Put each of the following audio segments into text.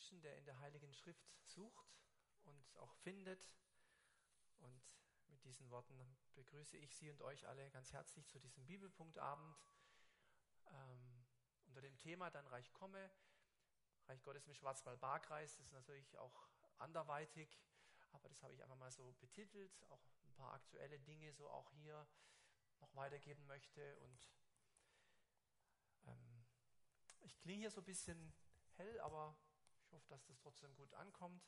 Menschen, der in der Heiligen Schrift sucht und auch findet. Und mit diesen Worten begrüße ich Sie und euch alle ganz herzlich zu diesem Bibelpunktabend ähm, unter dem Thema Dann Reich komme. Reich Gottes im Schwarzwald-Baar-Kreis ist natürlich auch anderweitig, aber das habe ich einfach mal so betitelt, auch ein paar aktuelle Dinge so auch hier noch weitergeben möchte. Und ähm, ich klinge hier so ein bisschen hell, aber ich hoffe, dass das trotzdem gut ankommt.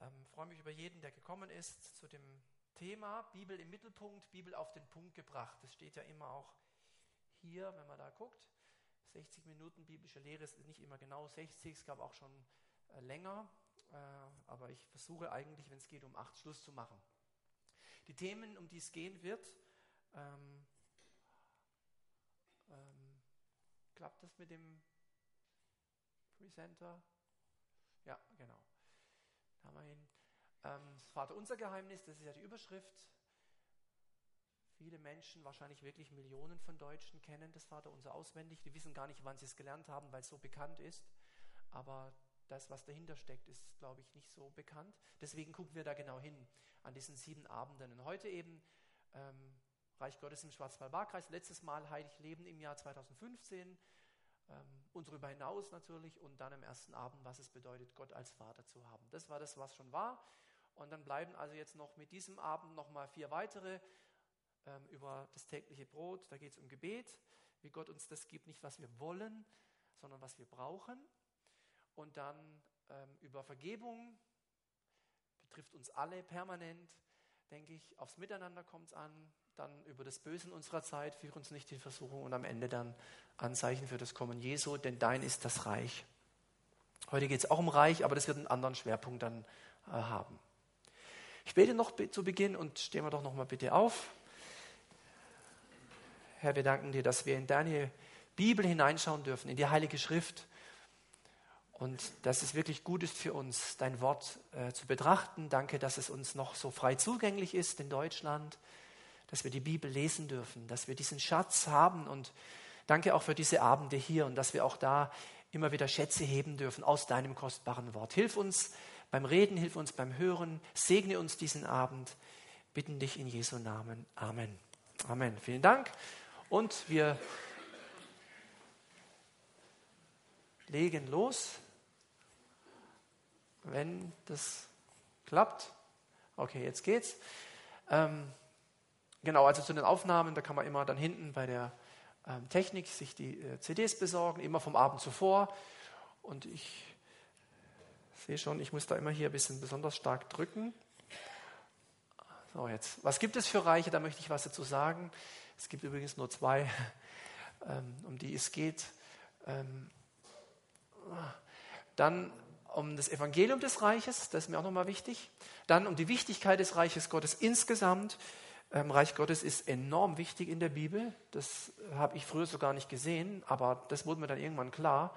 Ähm, freue mich über jeden, der gekommen ist zu dem Thema Bibel im Mittelpunkt, Bibel auf den Punkt gebracht. Das steht ja immer auch hier, wenn man da guckt. 60 Minuten biblische Lehre ist nicht immer genau 60, es gab auch schon äh, länger, äh, aber ich versuche eigentlich, wenn es geht, um acht Schluss zu machen. Die Themen, um die es gehen wird, ähm, ähm, klappt das mit dem Presenter. Ja, genau. Da haben wir ihn. Ähm, das Vater unser Geheimnis, das ist ja die Überschrift. Viele Menschen, wahrscheinlich wirklich Millionen von Deutschen, kennen das Vater unser auswendig. Die wissen gar nicht, wann sie es gelernt haben, weil es so bekannt ist. Aber das, was dahinter steckt, ist, glaube ich, nicht so bekannt. Deswegen gucken wir da genau hin an diesen sieben Abenden. Und heute eben ähm, Reich Gottes im Schwarzwald-Baar-Kreis. Letztes Mal Heilig Leben im Jahr 2015 ähm, und darüber hinaus natürlich und dann am ersten Abend, was es bedeutet, Gott als Vater zu haben. Das war das, was schon war. Und dann bleiben also jetzt noch mit diesem Abend nochmal vier weitere ähm, über das tägliche Brot. Da geht es um Gebet, wie Gott uns das gibt, nicht was wir wollen, sondern was wir brauchen. Und dann ähm, über Vergebung, betrifft uns alle permanent, denke ich. Aufs Miteinander kommt es an, dann über das Böse in unserer Zeit, führe uns nicht in Versuchung und am Ende dann Anzeichen für das Kommen Jesu, denn dein ist das Reich. Heute geht es auch um Reich, aber das wird einen anderen Schwerpunkt dann äh, haben. Ich bete noch zu Beginn und stehen wir doch noch mal bitte auf. Herr, wir danken dir, dass wir in deine Bibel hineinschauen dürfen, in die Heilige Schrift. Und dass es wirklich gut ist für uns, dein Wort äh, zu betrachten. Danke, dass es uns noch so frei zugänglich ist in Deutschland dass wir die Bibel lesen dürfen, dass wir diesen Schatz haben und danke auch für diese Abende hier und dass wir auch da immer wieder Schätze heben dürfen aus deinem kostbaren Wort. Hilf uns beim Reden, hilf uns beim Hören, segne uns diesen Abend. Bitten dich in Jesu Namen. Amen. Amen. Vielen Dank. Und wir legen los, wenn das klappt. Okay, jetzt geht's. Ähm, Genau, also zu den Aufnahmen, da kann man immer dann hinten bei der ähm, Technik sich die äh, CDs besorgen, immer vom Abend zuvor. Und ich sehe schon, ich muss da immer hier ein bisschen besonders stark drücken. So, jetzt, was gibt es für Reiche? Da möchte ich was dazu sagen. Es gibt übrigens nur zwei, ähm, um die es geht. Ähm, dann um das Evangelium des Reiches, das ist mir auch nochmal wichtig. Dann um die Wichtigkeit des Reiches Gottes insgesamt. Ähm, Reich Gottes ist enorm wichtig in der Bibel. Das habe ich früher so gar nicht gesehen, aber das wurde mir dann irgendwann klar.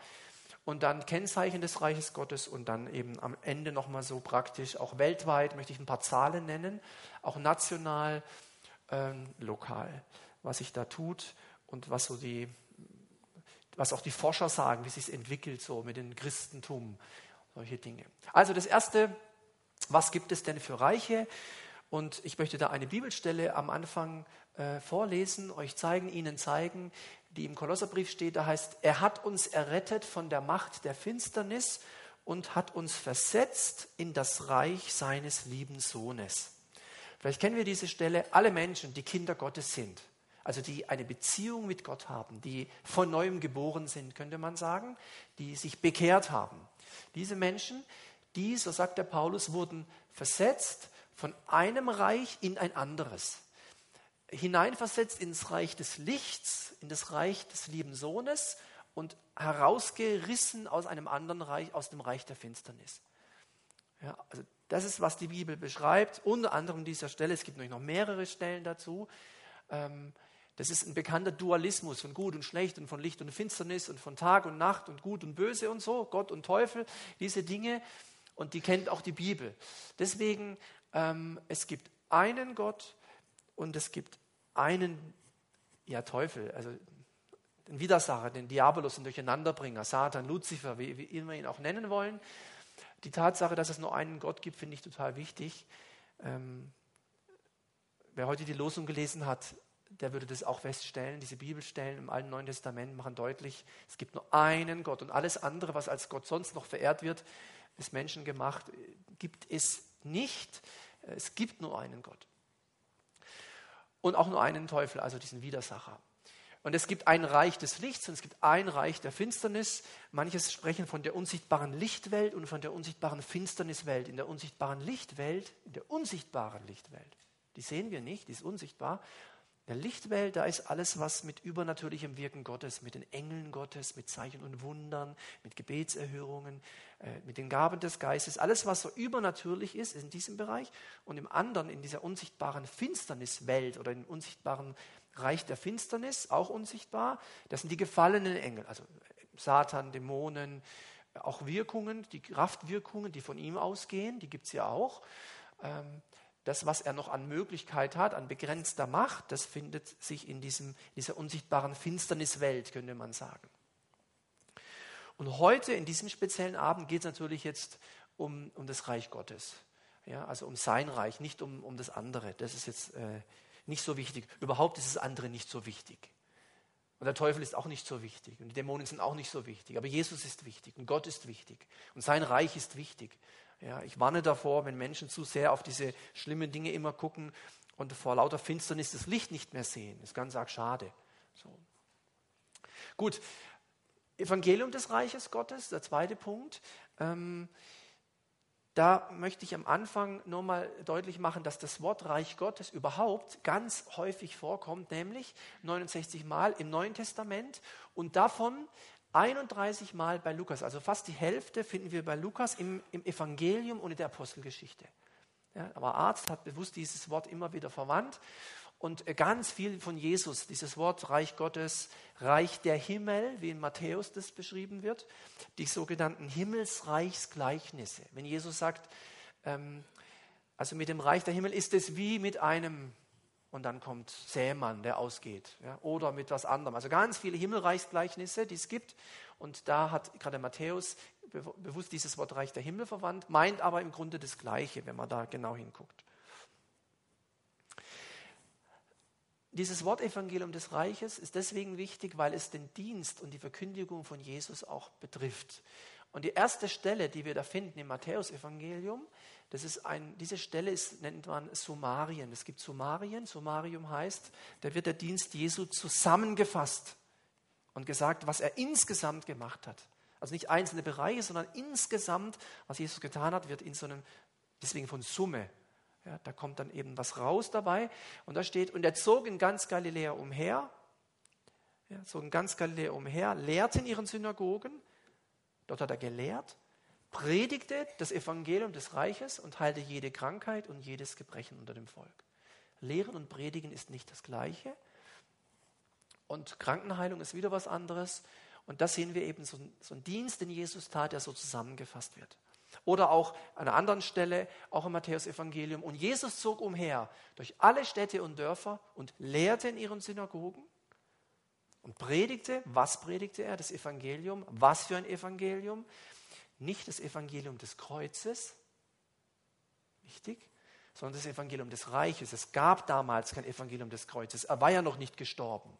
Und dann Kennzeichen des Reiches Gottes und dann eben am Ende nochmal so praktisch, auch weltweit möchte ich ein paar Zahlen nennen, auch national, ähm, lokal, was sich da tut und was so die, was auch die Forscher sagen, wie sich entwickelt so mit dem Christentum, solche Dinge. Also das erste, was gibt es denn für Reiche? Und ich möchte da eine Bibelstelle am Anfang äh, vorlesen, euch zeigen, Ihnen zeigen, die im Kolosserbrief steht. Da heißt, er hat uns errettet von der Macht der Finsternis und hat uns versetzt in das Reich seines lieben Sohnes. Vielleicht kennen wir diese Stelle. Alle Menschen, die Kinder Gottes sind, also die eine Beziehung mit Gott haben, die von neuem geboren sind, könnte man sagen, die sich bekehrt haben. Diese Menschen, die, so sagt der Paulus, wurden versetzt von einem Reich in ein anderes. Hineinversetzt ins Reich des Lichts, in das Reich des lieben Sohnes und herausgerissen aus einem anderen Reich, aus dem Reich der Finsternis. Ja, also das ist, was die Bibel beschreibt, unter anderem an dieser Stelle. Es gibt noch mehrere Stellen dazu. Ähm, das ist ein bekannter Dualismus von Gut und Schlecht und von Licht und Finsternis und von Tag und Nacht und Gut und Böse und so, Gott und Teufel, diese Dinge. Und die kennt auch die Bibel. Deswegen ähm, es gibt einen Gott und es gibt einen ja, Teufel. Also den Widersacher, den Diabolus, den Durcheinanderbringer, Satan, Luzifer, wie, wie immer ihn auch nennen wollen. Die Tatsache, dass es nur einen Gott gibt, finde ich total wichtig. Ähm, wer heute die Losung gelesen hat, der würde das auch feststellen. Diese Bibelstellen im Alten Neuen Testament machen deutlich, es gibt nur einen Gott und alles andere, was als Gott sonst noch verehrt wird, ist menschengemacht, gibt es nicht. Es gibt nur einen Gott. Und auch nur einen Teufel, also diesen Widersacher. Und es gibt ein Reich des Lichts und es gibt ein Reich der Finsternis. Manches sprechen von der unsichtbaren Lichtwelt und von der unsichtbaren Finsterniswelt. In der unsichtbaren Lichtwelt, in der unsichtbaren Lichtwelt, die sehen wir nicht, die ist unsichtbar, der Lichtwelt, da ist alles, was mit übernatürlichem Wirken Gottes, mit den Engeln Gottes, mit Zeichen und Wundern, mit Gebetserhörungen, äh, mit den Gaben des Geistes, alles, was so übernatürlich ist, ist in diesem Bereich. Und im anderen, in dieser unsichtbaren Finsterniswelt oder im unsichtbaren Reich der Finsternis, auch unsichtbar, das sind die gefallenen Engel, also Satan, Dämonen, auch Wirkungen, die Kraftwirkungen, die von ihm ausgehen, die gibt es ja auch. Ähm, das, was er noch an Möglichkeit hat, an begrenzter Macht, das findet sich in diesem, dieser unsichtbaren Finsterniswelt, könnte man sagen. Und heute, in diesem speziellen Abend, geht es natürlich jetzt um, um das Reich Gottes. Ja, also um sein Reich, nicht um, um das andere. Das ist jetzt äh, nicht so wichtig. Überhaupt ist das andere nicht so wichtig. Und der Teufel ist auch nicht so wichtig. Und die Dämonen sind auch nicht so wichtig. Aber Jesus ist wichtig und Gott ist wichtig. Und sein Reich ist wichtig. Ja, ich warne davor, wenn Menschen zu sehr auf diese schlimmen Dinge immer gucken und vor lauter Finsternis das Licht nicht mehr sehen. Das ist ganz arg schade. So. Gut, Evangelium des Reiches Gottes, der zweite Punkt. Ähm, da möchte ich am Anfang nur mal deutlich machen, dass das Wort Reich Gottes überhaupt ganz häufig vorkommt, nämlich 69 Mal im Neuen Testament und davon 31 Mal bei Lukas, also fast die Hälfte finden wir bei Lukas im, im Evangelium und in der Apostelgeschichte. Ja, aber Arzt hat bewusst dieses Wort immer wieder verwandt und ganz viel von Jesus, dieses Wort Reich Gottes, Reich der Himmel, wie in Matthäus das beschrieben wird, die sogenannten Himmelsreichsgleichnisse. Wenn Jesus sagt, ähm, also mit dem Reich der Himmel ist es wie mit einem und dann kommt Sämann, der ausgeht. Ja, oder mit was anderem. Also ganz viele Himmelreichsgleichnisse, die es gibt. Und da hat gerade Matthäus bewusst dieses Wort Reich der Himmel verwandt, meint aber im Grunde das Gleiche, wenn man da genau hinguckt. Dieses Wort Evangelium des Reiches ist deswegen wichtig, weil es den Dienst und die Verkündigung von Jesus auch betrifft. Und die erste Stelle, die wir da finden im Matthäus-Evangelium, das ist ein, diese Stelle ist, nennt man Summarien. Es gibt Summarien. Summarium heißt, da wird der Dienst Jesu zusammengefasst und gesagt, was er insgesamt gemacht hat. Also nicht einzelne Bereiche, sondern insgesamt, was Jesus getan hat, wird in so einem, deswegen von Summe. Ja, da kommt dann eben was raus dabei. Und da steht, und er zog in ganz Galiläa umher, ja, zog in ganz Galiläa umher, lehrte in ihren Synagogen, Dort hat er gelehrt, predigte das Evangelium des Reiches und heilte jede Krankheit und jedes Gebrechen unter dem Volk. Lehren und Predigen ist nicht das Gleiche. Und Krankenheilung ist wieder was anderes. Und da sehen wir eben so, so einen Dienst, den Jesus tat, der so zusammengefasst wird. Oder auch an einer anderen Stelle, auch im Matthäus-Evangelium. Und Jesus zog umher durch alle Städte und Dörfer und lehrte in ihren Synagogen und predigte, was predigte er? Das Evangelium. Was für ein Evangelium? Nicht das Evangelium des Kreuzes, wichtig, sondern das Evangelium des Reiches. Es gab damals kein Evangelium des Kreuzes. Er war ja noch nicht gestorben.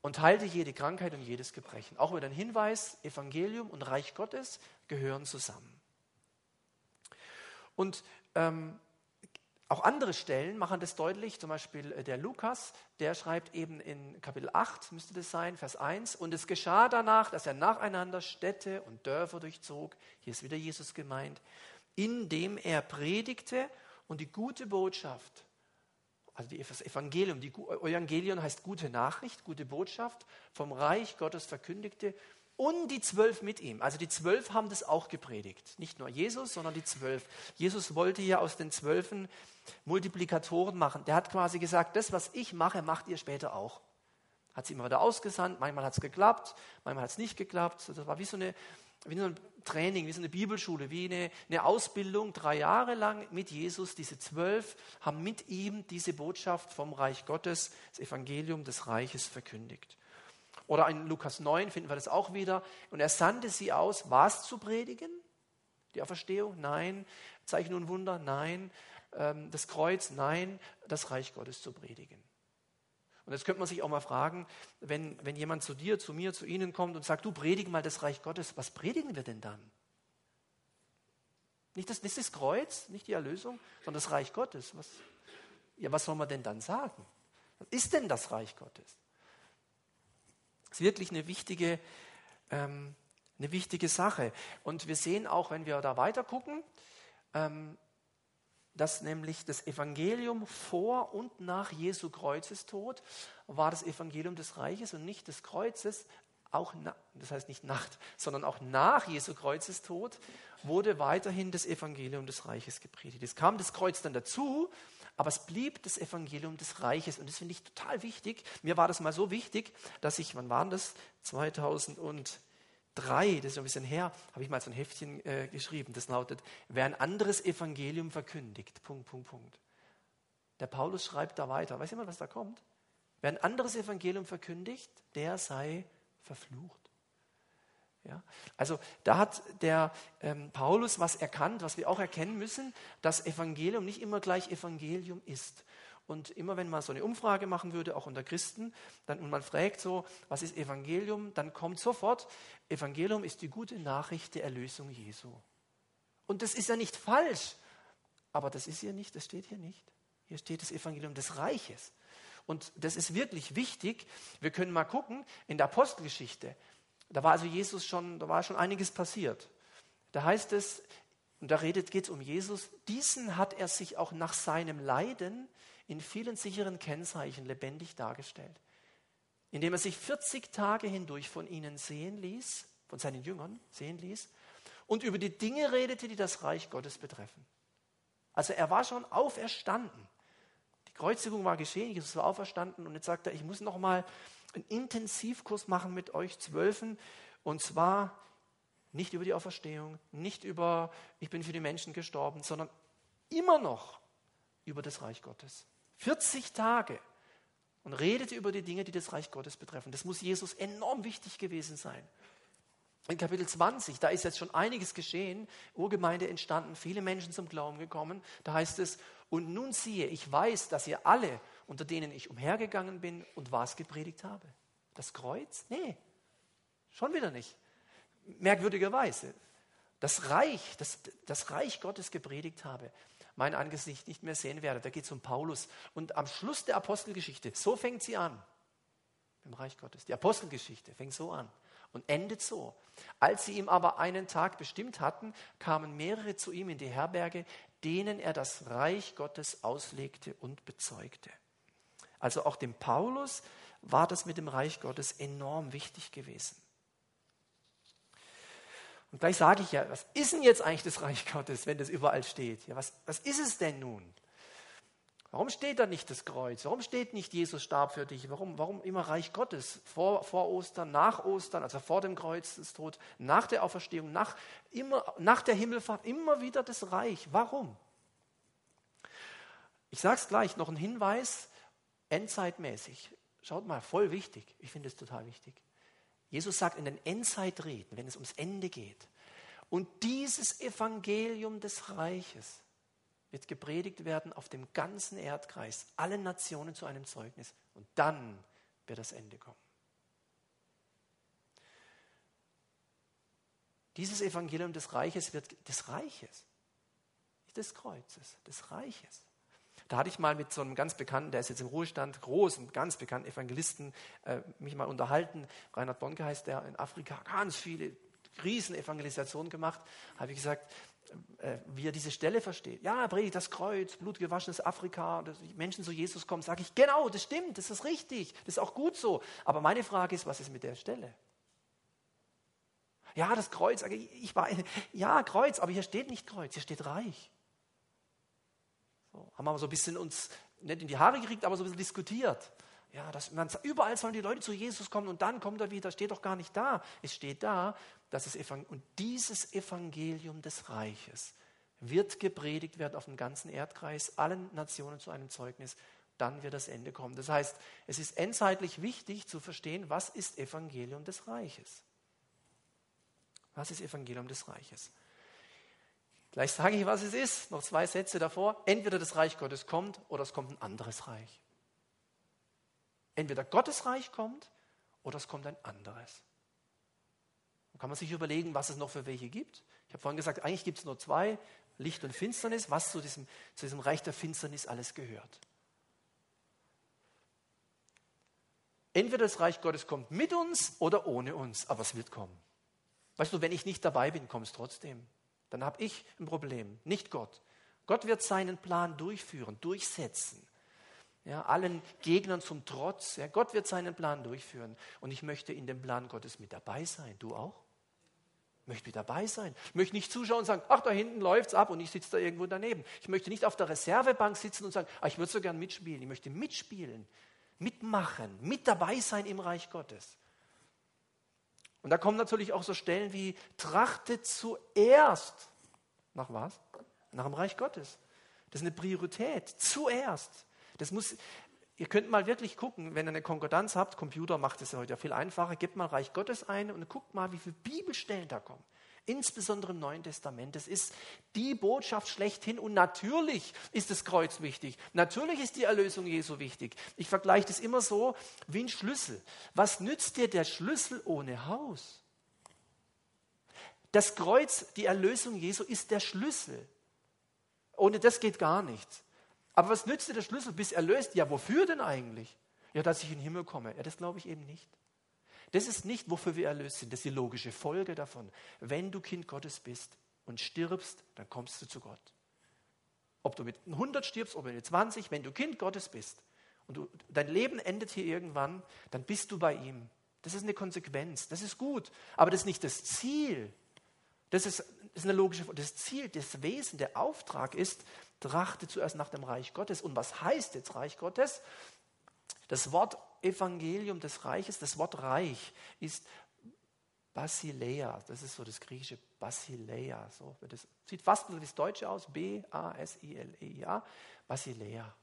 Und heilte jede Krankheit und jedes Gebrechen. Auch mit einem Hinweis, Evangelium und Reich Gottes gehören zusammen. Und ähm, auch andere Stellen machen das deutlich, zum Beispiel äh, der Lukas, der schreibt eben in Kapitel 8, müsste das sein, Vers 1, und es geschah danach, dass er nacheinander Städte und Dörfer durchzog, hier ist wieder Jesus gemeint, indem er predigte und die gute Botschaft, also das Evangelium, die Evangelion heißt gute Nachricht, gute Botschaft, vom Reich Gottes verkündigte und die zwölf mit ihm. Also die zwölf haben das auch gepredigt. Nicht nur Jesus, sondern die zwölf. Jesus wollte ja aus den Zwölfen Multiplikatoren machen. Der hat quasi gesagt, das, was ich mache, macht ihr später auch. hat sie immer wieder ausgesandt, manchmal hat es geklappt, manchmal hat es nicht geklappt. Das war wie so, eine, wie so ein Training, wie so eine Bibelschule, wie eine, eine Ausbildung, drei Jahre lang mit Jesus. Diese zwölf haben mit ihm diese Botschaft vom Reich Gottes, das Evangelium des Reiches verkündigt. Oder in Lukas 9 finden wir das auch wieder. Und er sandte sie aus, was zu predigen? Die Auferstehung? Nein. Zeichen und Wunder? Nein. Ähm, das Kreuz? Nein. Das Reich Gottes zu predigen. Und jetzt könnte man sich auch mal fragen, wenn, wenn jemand zu dir, zu mir, zu Ihnen kommt und sagt, du predige mal das Reich Gottes, was predigen wir denn dann? Nicht das, nicht das Kreuz, nicht die Erlösung, sondern das Reich Gottes. Was, ja, was soll man denn dann sagen? Was ist denn das Reich Gottes? Das ist wirklich eine wichtige, ähm, eine wichtige Sache. Und wir sehen auch, wenn wir da weiter gucken, ähm, dass nämlich das Evangelium vor und nach Jesu Kreuzestod war das Evangelium des Reiches und nicht des Kreuzes, auch na, das heißt nicht Nacht, sondern auch nach Jesu Kreuzestod wurde weiterhin das Evangelium des Reiches gepredigt. Es kam das Kreuz dann dazu, aber es blieb das Evangelium des Reiches und das finde ich total wichtig. Mir war das mal so wichtig, dass ich, wann waren das? 2000 und drei, das ist ein bisschen her, habe ich mal so ein Heftchen äh, geschrieben, das lautet, wer ein anderes Evangelium verkündigt, Punkt, Punkt, Punkt. Der Paulus schreibt da weiter, weiß jemand, was da kommt? Wer ein anderes Evangelium verkündigt, der sei verflucht. Ja? Also da hat der ähm, Paulus was erkannt, was wir auch erkennen müssen, dass Evangelium nicht immer gleich Evangelium ist. Und immer wenn man so eine Umfrage machen würde, auch unter Christen, dann, und man fragt so, was ist Evangelium, dann kommt sofort, Evangelium ist die gute Nachricht der Erlösung Jesu. Und das ist ja nicht falsch, aber das ist hier nicht, das steht hier nicht. Hier steht das Evangelium des Reiches. Und das ist wirklich wichtig. Wir können mal gucken in der Apostelgeschichte. Da war also Jesus schon, da war schon einiges passiert. Da heißt es, und da redet, geht es um Jesus, diesen hat er sich auch nach seinem Leiden in vielen sicheren Kennzeichen lebendig dargestellt, indem er sich 40 Tage hindurch von ihnen sehen ließ, von seinen Jüngern sehen ließ und über die Dinge redete, die das Reich Gottes betreffen. Also er war schon auferstanden. Die Kreuzigung war geschehen, Jesus war auferstanden und jetzt sagt er, ich muss noch mal einen Intensivkurs machen mit euch Zwölfen und zwar nicht über die Auferstehung, nicht über ich bin für die Menschen gestorben, sondern immer noch über das Reich Gottes. 40 Tage und redete über die Dinge, die das Reich Gottes betreffen. Das muss Jesus enorm wichtig gewesen sein. In Kapitel 20, da ist jetzt schon einiges geschehen, Urgemeinde entstanden, viele Menschen zum Glauben gekommen. Da heißt es, und nun siehe, ich weiß, dass ihr alle, unter denen ich umhergegangen bin und was gepredigt habe. Das Kreuz? Nee, schon wieder nicht. Merkwürdigerweise. Das Reich, das, das Reich Gottes gepredigt habe mein Angesicht nicht mehr sehen werde. Da geht es um Paulus. Und am Schluss der Apostelgeschichte, so fängt sie an, im Reich Gottes. Die Apostelgeschichte fängt so an und endet so. Als sie ihm aber einen Tag bestimmt hatten, kamen mehrere zu ihm in die Herberge, denen er das Reich Gottes auslegte und bezeugte. Also auch dem Paulus war das mit dem Reich Gottes enorm wichtig gewesen. Und gleich sage ich ja, was ist denn jetzt eigentlich das Reich Gottes, wenn das überall steht? Ja, was, was ist es denn nun? Warum steht da nicht das Kreuz? Warum steht nicht Jesus starb für dich? Warum, warum immer Reich Gottes? Vor, vor Ostern, nach Ostern, also vor dem Kreuzestod, nach der Auferstehung, nach, immer, nach der Himmelfahrt, immer wieder das Reich. Warum? Ich sage es gleich, noch ein Hinweis, endzeitmäßig. Schaut mal, voll wichtig. Ich finde es total wichtig. Jesus sagt in den Endzeitreden, wenn es ums Ende geht, und dieses Evangelium des Reiches wird gepredigt werden auf dem ganzen Erdkreis, allen Nationen zu einem Zeugnis. Und dann wird das Ende kommen. Dieses Evangelium des Reiches wird des Reiches, nicht des Kreuzes, des Reiches. Da hatte ich mal mit so einem ganz bekannten, der ist jetzt im Ruhestand, großen, ganz bekannten Evangelisten, äh, mich mal unterhalten. Reinhard Bonke heißt der, in Afrika ganz viele Riesenevangelisationen gemacht. Habe ich gesagt, äh, wie er diese Stelle versteht. Ja, predigt das Kreuz, blutgewaschenes Afrika, dass Menschen zu Jesus kommen. Sage ich, genau, das stimmt, das ist richtig, das ist auch gut so. Aber meine Frage ist, was ist mit der Stelle? Ja, das Kreuz, ich war, ja, Kreuz, aber hier steht nicht Kreuz, hier steht Reich. Haben wir so ein bisschen uns nicht in die Haare gekriegt, aber so ein bisschen diskutiert. Ja, dass man, überall sollen die Leute zu Jesus kommen und dann kommt er wieder. Steht doch gar nicht da. Es steht da, dass es Evangelium, und dieses Evangelium des Reiches wird gepredigt werden auf dem ganzen Erdkreis, allen Nationen zu einem Zeugnis. Dann wird das Ende kommen. Das heißt, es ist endzeitlich wichtig zu verstehen, was ist Evangelium des Reiches. Was ist Evangelium des Reiches? Gleich sage ich, was es ist. Noch zwei Sätze davor. Entweder das Reich Gottes kommt oder es kommt ein anderes Reich. Entweder Gottes Reich kommt oder es kommt ein anderes. Dann kann man sich überlegen, was es noch für welche gibt. Ich habe vorhin gesagt, eigentlich gibt es nur zwei, Licht und Finsternis, was zu diesem, zu diesem Reich der Finsternis alles gehört. Entweder das Reich Gottes kommt mit uns oder ohne uns, aber es wird kommen. Weißt du, wenn ich nicht dabei bin, kommt es trotzdem. Dann habe ich ein Problem, nicht Gott. Gott wird seinen Plan durchführen, durchsetzen. Ja, allen Gegnern zum Trotz. Ja, Gott wird seinen Plan durchführen. Und ich möchte in dem Plan Gottes mit dabei sein. Du auch? Möchte mit dabei sein. Ich möchte nicht zuschauen und sagen, ach, da hinten läuft es ab und ich sitze da irgendwo daneben. Ich möchte nicht auf der Reservebank sitzen und sagen, ach, ich würde so gern mitspielen. Ich möchte mitspielen, mitmachen, mit dabei sein im Reich Gottes. Und da kommen natürlich auch so Stellen wie, trachtet zuerst nach was? Nach dem Reich Gottes. Das ist eine Priorität. Zuerst. Das muss, ihr könnt mal wirklich gucken, wenn ihr eine Konkordanz habt, Computer macht es ja heute ja viel einfacher, gebt mal Reich Gottes ein und guckt mal, wie viele Bibelstellen da kommen. Insbesondere im Neuen Testament. Das ist die Botschaft schlechthin und natürlich ist das Kreuz wichtig. Natürlich ist die Erlösung Jesu wichtig. Ich vergleiche das immer so wie ein Schlüssel. Was nützt dir der Schlüssel ohne Haus? Das Kreuz, die Erlösung Jesu ist der Schlüssel. Ohne das geht gar nichts. Aber was nützt dir der Schlüssel, bis erlöst? Ja, wofür denn eigentlich? Ja, dass ich in den Himmel komme. Ja, das glaube ich eben nicht. Das ist nicht, wofür wir erlöst sind. Das ist die logische Folge davon. Wenn du Kind Gottes bist und stirbst, dann kommst du zu Gott. Ob du mit 100 stirbst oder mit 20, wenn du Kind Gottes bist und du, dein Leben endet hier irgendwann, dann bist du bei ihm. Das ist eine Konsequenz. Das ist gut. Aber das ist nicht das Ziel. Das ist, das ist eine logische Folge. Das Ziel, das Wesen, der Auftrag ist, trachte zuerst nach dem Reich Gottes. Und was heißt jetzt Reich Gottes? Das Wort Evangelium des Reiches, das Wort Reich ist Basileia. Das ist so das griechische Basileia. So, das sieht fast wie das Deutsche aus. B-A-S-I-L-E-I-A. Basileia.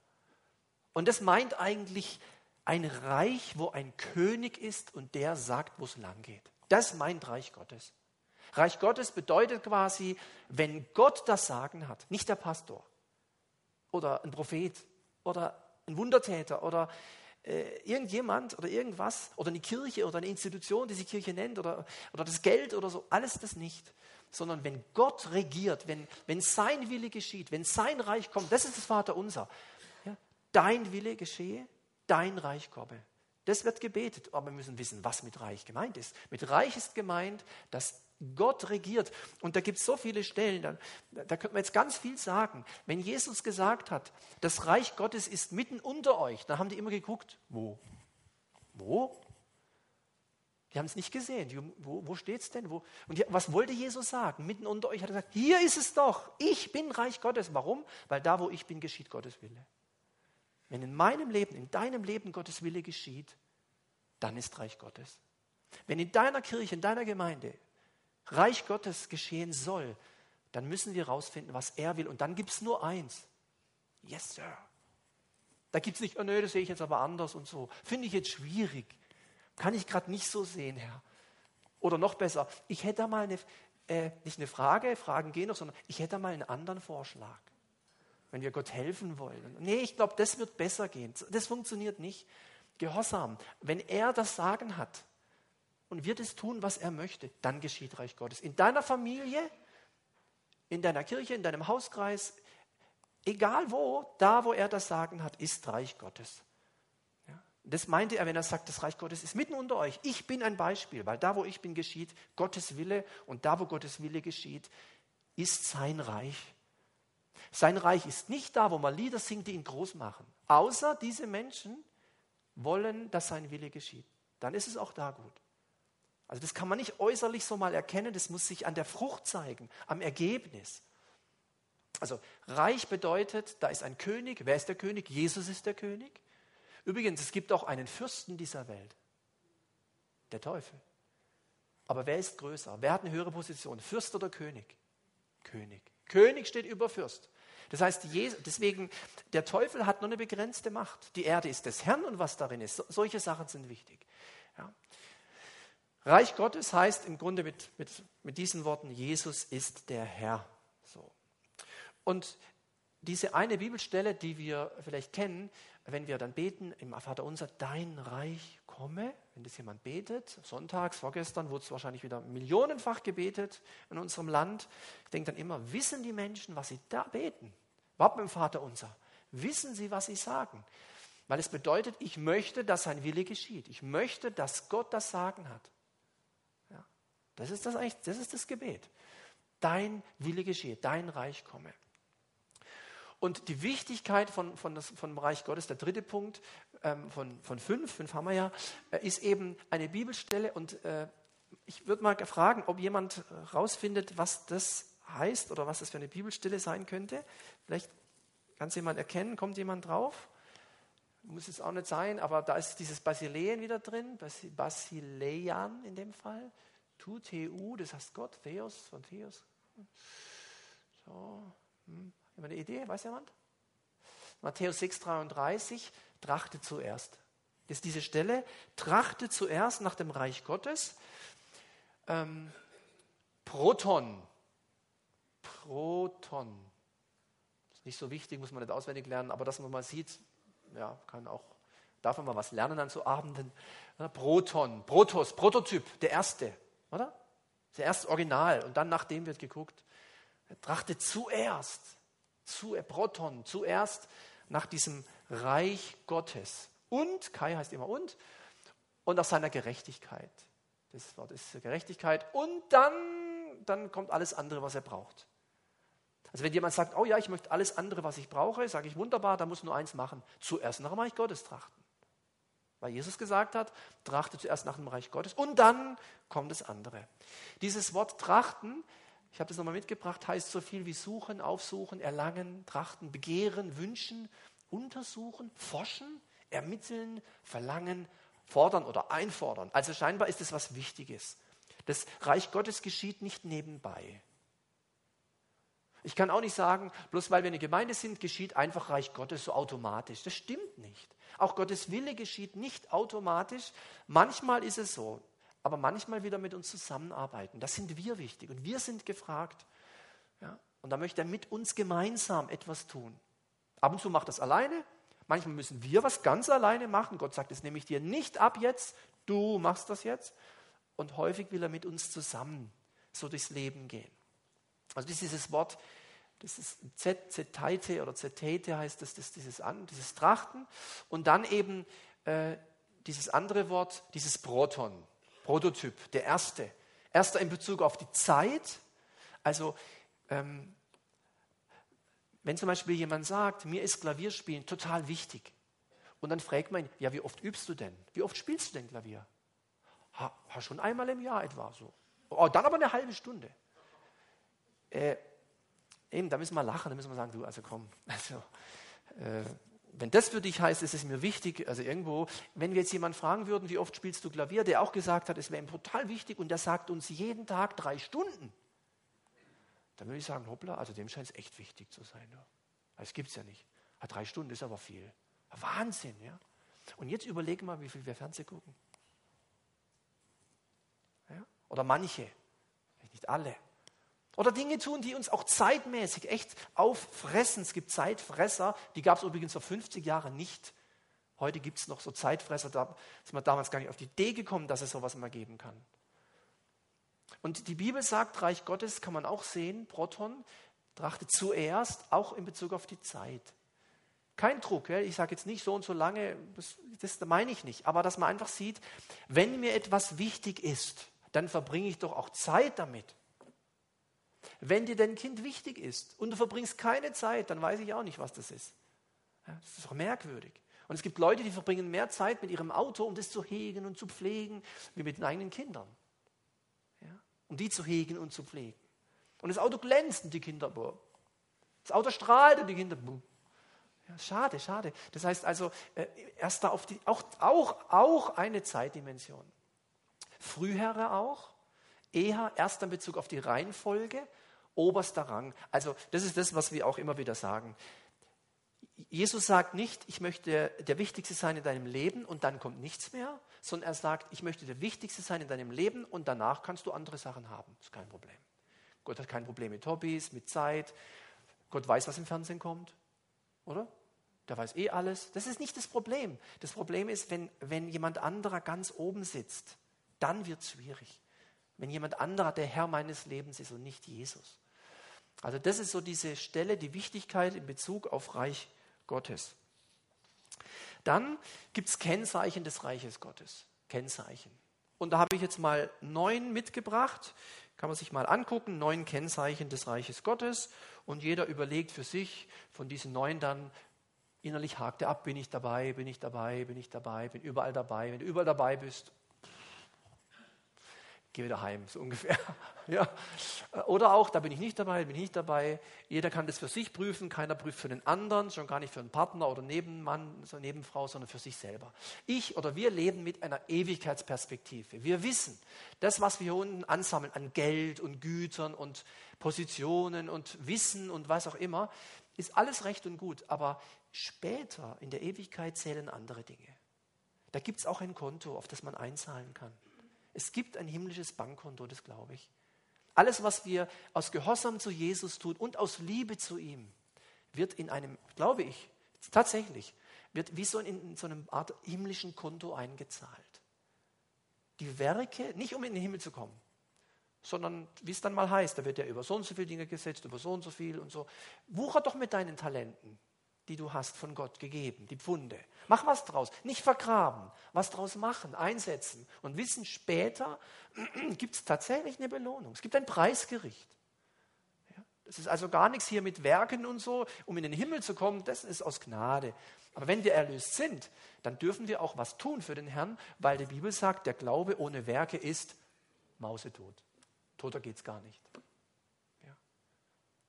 Und das meint eigentlich ein Reich, wo ein König ist und der sagt, wo es lang geht. Das meint Reich Gottes. Reich Gottes bedeutet quasi, wenn Gott das Sagen hat, nicht der Pastor oder ein Prophet oder ein Wundertäter oder äh, irgendjemand oder irgendwas oder eine Kirche oder eine Institution, die sich Kirche nennt oder, oder das Geld oder so, alles das nicht. Sondern wenn Gott regiert, wenn, wenn sein Wille geschieht, wenn sein Reich kommt, das ist das Vaterunser. Ja, dein Wille geschehe, dein Reich komme. Das wird gebetet, aber wir müssen wissen, was mit Reich gemeint ist. Mit Reich ist gemeint, dass Gott regiert. Und da gibt es so viele Stellen, da, da könnte man jetzt ganz viel sagen. Wenn Jesus gesagt hat, das Reich Gottes ist mitten unter euch, dann haben die immer geguckt, wo? Wo? Die haben es nicht gesehen. Die, wo wo steht es denn? Wo? Und die, was wollte Jesus sagen? Mitten unter euch hat er gesagt, hier ist es doch. Ich bin Reich Gottes. Warum? Weil da, wo ich bin, geschieht Gottes Wille. Wenn in meinem Leben, in deinem Leben Gottes Wille geschieht, dann ist Reich Gottes. Wenn in deiner Kirche, in deiner Gemeinde Reich Gottes geschehen soll, dann müssen wir herausfinden, was er will. Und dann gibt es nur eins. Yes, Sir. Da gibt es nicht, oh nö, das sehe ich jetzt aber anders und so. Finde ich jetzt schwierig. Kann ich gerade nicht so sehen, Herr. Oder noch besser, ich hätte da mal eine, äh, nicht eine Frage, Fragen gehen noch, sondern ich hätte da mal einen anderen Vorschlag. Wenn wir Gott helfen wollen. Nee, ich glaube, das wird besser gehen. Das funktioniert nicht. Gehorsam. Wenn er das Sagen hat, und wird es tun, was er möchte, dann geschieht Reich Gottes. In deiner Familie, in deiner Kirche, in deinem Hauskreis, egal wo, da wo er das Sagen hat, ist Reich Gottes. Das meinte er, wenn er sagt, das Reich Gottes ist mitten unter euch. Ich bin ein Beispiel, weil da wo ich bin, geschieht Gottes Wille und da wo Gottes Wille geschieht, ist sein Reich. Sein Reich ist nicht da, wo man Lieder singt, die ihn groß machen. Außer diese Menschen wollen, dass sein Wille geschieht. Dann ist es auch da gut. Also das kann man nicht äußerlich so mal erkennen, das muss sich an der Frucht zeigen, am Ergebnis. Also reich bedeutet, da ist ein König. Wer ist der König? Jesus ist der König. Übrigens, es gibt auch einen Fürsten dieser Welt, der Teufel. Aber wer ist größer? Wer hat eine höhere Position? Fürst oder König? König. König steht über Fürst. Das heißt, deswegen, der Teufel hat nur eine begrenzte Macht. Die Erde ist des Herrn und was darin ist. solche Sachen sind wichtig. Ja. Reich Gottes heißt im Grunde mit, mit, mit diesen Worten, Jesus ist der Herr. So. Und diese eine Bibelstelle, die wir vielleicht kennen, wenn wir dann beten, im Vater unser, dein Reich komme, wenn das jemand betet, sonntags, vorgestern wurde es wahrscheinlich wieder millionenfach gebetet in unserem Land. Ich denke dann immer, wissen die Menschen, was sie da beten? Mit dem Vater unser. Wissen sie, was sie sagen? Weil es bedeutet, ich möchte, dass sein Wille geschieht. Ich möchte, dass Gott das Sagen hat. Das ist das eigentlich, das ist das Gebet. Dein Wille geschehe, dein Reich komme. Und die Wichtigkeit von, von, das, von Reich Gottes, der dritte Punkt ähm, von, von fünf, fünf haben wir ja, äh, ist eben eine Bibelstelle. Und äh, ich würde mal fragen, ob jemand herausfindet, was das heißt oder was das für eine Bibelstelle sein könnte. Vielleicht kann es jemand erkennen, kommt jemand drauf? Muss es auch nicht sein, aber da ist dieses Basileien wieder drin, Basileian in dem Fall. Tu, T-U, das heißt Gott, Theos, von Theos. So, hm. Haben eine Idee? Weiß jemand? Matthäus 6,33, trachte zuerst. Das ist diese Stelle, trachte zuerst nach dem Reich Gottes. Ähm, Proton. Proton. Ist nicht so wichtig, muss man nicht auswendig lernen, aber dass man mal sieht, ja, kann auch, darf man mal was lernen an so Abenden. Proton, Protos, Prototyp, der erste, oder? Der erste Original. Und dann nach dem wird geguckt. Trachte zuerst zu Proton, zuerst nach diesem Reich Gottes. Und, Kai heißt immer und, und nach seiner Gerechtigkeit. Das Wort ist Gerechtigkeit. Und dann, dann kommt alles andere, was er braucht. Also wenn jemand sagt, oh ja, ich möchte alles andere, was ich brauche, sage ich wunderbar, da muss nur eins machen. Zuerst nach dem Reich Gottes trachten. Weil Jesus gesagt hat, trachte zuerst nach dem Reich Gottes und dann kommt das andere. Dieses Wort trachten ich habe das nochmal mitgebracht, heißt so viel wie suchen, aufsuchen, erlangen, trachten, begehren, wünschen, untersuchen, forschen, ermitteln, verlangen, fordern oder einfordern. Also scheinbar ist es was Wichtiges. Das Reich Gottes geschieht nicht nebenbei. Ich kann auch nicht sagen, bloß weil wir eine Gemeinde sind, geschieht einfach Reich Gottes so automatisch. Das stimmt nicht. Auch Gottes Wille geschieht nicht automatisch. Manchmal ist es so aber manchmal wieder mit uns zusammenarbeiten. Das sind wir wichtig und wir sind gefragt. Ja? Und da möchte er mit uns gemeinsam etwas tun. Ab und zu macht das alleine, manchmal müssen wir was ganz alleine machen. Gott sagt, das nehme ich dir nicht ab jetzt, du machst das jetzt. Und häufig will er mit uns zusammen so durchs Leben gehen. Also dieses Wort, das ist Zetete oder Zetete heißt das, das dieses, An, dieses Trachten. Und dann eben äh, dieses andere Wort, dieses Proton. Prototyp, der erste. Erster in Bezug auf die Zeit. Also, ähm, wenn zum Beispiel jemand sagt, mir ist Klavierspielen total wichtig. Und dann fragt man ihn, ja, wie oft übst du denn? Wie oft spielst du denn Klavier? Ha schon einmal im Jahr etwa so. Oh, dann aber eine halbe Stunde. Äh, eben, da müssen wir lachen, da müssen wir sagen, du, also komm, also, äh, wenn das für dich heißt, ist es mir wichtig, also irgendwo, wenn wir jetzt jemanden fragen würden, wie oft spielst du Klavier, der auch gesagt hat, es wäre ihm total wichtig und der sagt uns jeden Tag drei Stunden, dann würde ich sagen, hoppla, also dem scheint es echt wichtig zu sein. Ja. Das gibt es ja nicht. Ja, drei Stunden ist aber viel. Wahnsinn, ja. Und jetzt überlege mal, wie viel wir Fernsehen gucken. Ja? Oder manche, nicht alle. Oder Dinge tun, die uns auch zeitmäßig echt auffressen. Es gibt Zeitfresser, die gab es übrigens vor 50 Jahren nicht. Heute gibt es noch so Zeitfresser, da ist man damals gar nicht auf die Idee gekommen, dass es sowas mal geben kann. Und die Bibel sagt, Reich Gottes kann man auch sehen, Proton, trachtet zuerst, auch in Bezug auf die Zeit. Kein Druck, ich sage jetzt nicht so und so lange, das, das meine ich nicht, aber dass man einfach sieht, wenn mir etwas wichtig ist, dann verbringe ich doch auch Zeit damit. Wenn dir dein Kind wichtig ist und du verbringst keine Zeit, dann weiß ich auch nicht, was das ist. das ist doch merkwürdig. Und es gibt Leute, die verbringen mehr Zeit mit ihrem Auto, um das zu hegen und zu pflegen, wie mit den eigenen Kindern. Ja? Um die zu hegen und zu pflegen. Und das Auto glänzt und die Kinder, boah. Das Auto strahlt und die Kinder, boah. Ja, schade, schade. Das heißt also, äh, erst da auf die, auch, auch, auch eine Zeitdimension. Frühere auch, eher erst in Bezug auf die Reihenfolge, oberster Rang. Also das ist das, was wir auch immer wieder sagen. Jesus sagt nicht, ich möchte der Wichtigste sein in deinem Leben und dann kommt nichts mehr, sondern er sagt, ich möchte der Wichtigste sein in deinem Leben und danach kannst du andere Sachen haben. Das ist kein Problem. Gott hat kein Problem mit Hobbys, mit Zeit. Gott weiß, was im Fernsehen kommt, oder? Der weiß eh alles. Das ist nicht das Problem. Das Problem ist, wenn, wenn jemand anderer ganz oben sitzt, dann wird es schwierig. Wenn jemand anderer der Herr meines Lebens ist und nicht Jesus. Also das ist so diese Stelle, die Wichtigkeit in Bezug auf Reich Gottes. Dann gibt es Kennzeichen des Reiches Gottes. Kennzeichen. Und da habe ich jetzt mal neun mitgebracht. Kann man sich mal angucken, neun Kennzeichen des Reiches Gottes. Und jeder überlegt für sich von diesen neun dann, innerlich hakt er ab, bin ich dabei, bin ich dabei, bin ich dabei, bin überall dabei. Wenn du überall dabei bist, geh wieder heim, so ungefähr. ja. Oder auch, da bin ich nicht dabei, bin ich nicht dabei. Jeder kann das für sich prüfen, keiner prüft für den anderen, schon gar nicht für einen Partner oder Nebenmann, so Nebenfrau, sondern für sich selber. Ich oder wir leben mit einer Ewigkeitsperspektive. Wir wissen, das, was wir hier unten ansammeln an Geld und Gütern und Positionen und Wissen und was auch immer, ist alles recht und gut, aber später in der Ewigkeit zählen andere Dinge. Da gibt es auch ein Konto, auf das man einzahlen kann. Es gibt ein himmlisches Bankkonto, das glaube ich. Alles, was wir aus Gehorsam zu Jesus tun und aus Liebe zu ihm, wird in einem, glaube ich, tatsächlich, wird wie so in, so einem Art himmlischen Konto eingezahlt. Die Werke, nicht um in den Himmel zu kommen, sondern wie es dann mal heißt, da wird ja über so und so viele Dinge gesetzt, über so und so viel und so. Wucher doch mit deinen Talenten die du hast von Gott gegeben, die Pfunde. Mach was draus, nicht vergraben, was draus machen, einsetzen und wissen, später gibt es tatsächlich eine Belohnung. Es gibt ein Preisgericht. Das ist also gar nichts hier mit Werken und so, um in den Himmel zu kommen, das ist aus Gnade. Aber wenn wir erlöst sind, dann dürfen wir auch was tun für den Herrn, weil die Bibel sagt, der Glaube ohne Werke ist Mausetot. Toter geht es gar nicht.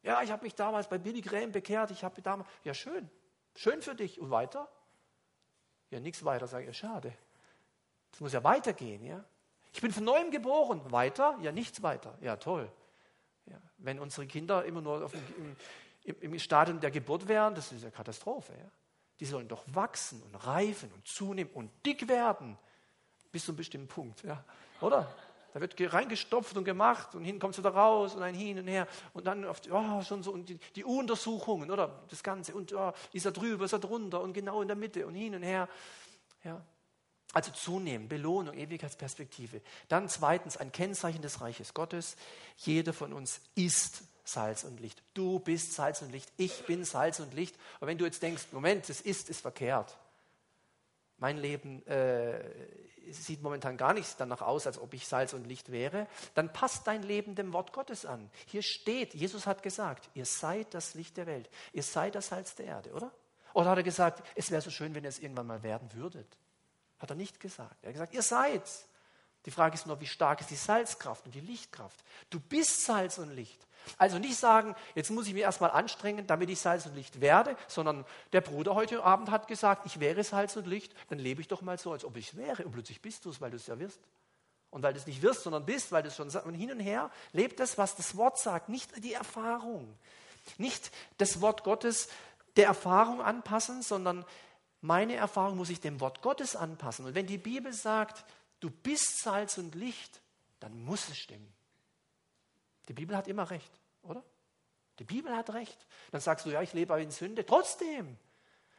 Ja, ich habe mich damals bei Billy Graham bekehrt. Ich habe damals, ja schön, schön für dich. Und weiter? Ja, nichts weiter, sage ich, ja, schade. Es muss ja weitergehen, ja. Ich bin von neuem geboren. Weiter? Ja, nichts weiter. Ja, toll. Ja, wenn unsere Kinder immer nur dem, im, im, Stadium der Geburt wären, das ist eine Katastrophe. Ja. Die sollen doch wachsen und reifen und zunehmen und dick werden. Bis zu einem bestimmten Punkt, ja. Oder? Da wird reingestopft und gemacht und hin kommt es wieder raus und ein Hin und Her. Und dann oft, oh, schon so, und die, die Untersuchungen, oder? Das Ganze. Und oh, ist er drüber, ist er drunter und genau in der Mitte und hin und her. Ja. Also zunehmen, Belohnung, Ewigkeitsperspektive. Dann zweitens ein Kennzeichen des Reiches Gottes. Jeder von uns ist Salz und Licht. Du bist Salz und Licht. Ich bin Salz und Licht. Und wenn du jetzt denkst, Moment, das ist, ist verkehrt. Mein Leben äh, sieht momentan gar nicht danach aus, als ob ich Salz und Licht wäre, dann passt dein Leben dem Wort Gottes an. Hier steht, Jesus hat gesagt, ihr seid das Licht der Welt, ihr seid das Salz der Erde, oder? Oder hat er gesagt, es wäre so schön, wenn ihr es irgendwann mal werden würdet? Hat er nicht gesagt. Er hat gesagt, ihr seid's. Die Frage ist nur, wie stark ist die Salzkraft und die Lichtkraft? Du bist Salz und Licht. Also nicht sagen, jetzt muss ich mich erstmal anstrengen, damit ich Salz und Licht werde, sondern der Bruder heute Abend hat gesagt, ich wäre Salz und Licht, dann lebe ich doch mal so, als ob ich es wäre. Und plötzlich bist du es, weil du es ja wirst. Und weil du es nicht wirst, sondern bist, weil du es schon. Und hin und her lebt das, was das Wort sagt, nicht die Erfahrung. Nicht das Wort Gottes der Erfahrung anpassen, sondern meine Erfahrung muss ich dem Wort Gottes anpassen. Und wenn die Bibel sagt, du bist Salz und Licht, dann muss es stimmen. Die Bibel hat immer recht, oder? Die Bibel hat recht. Dann sagst du, ja, ich lebe in Sünde. Trotzdem.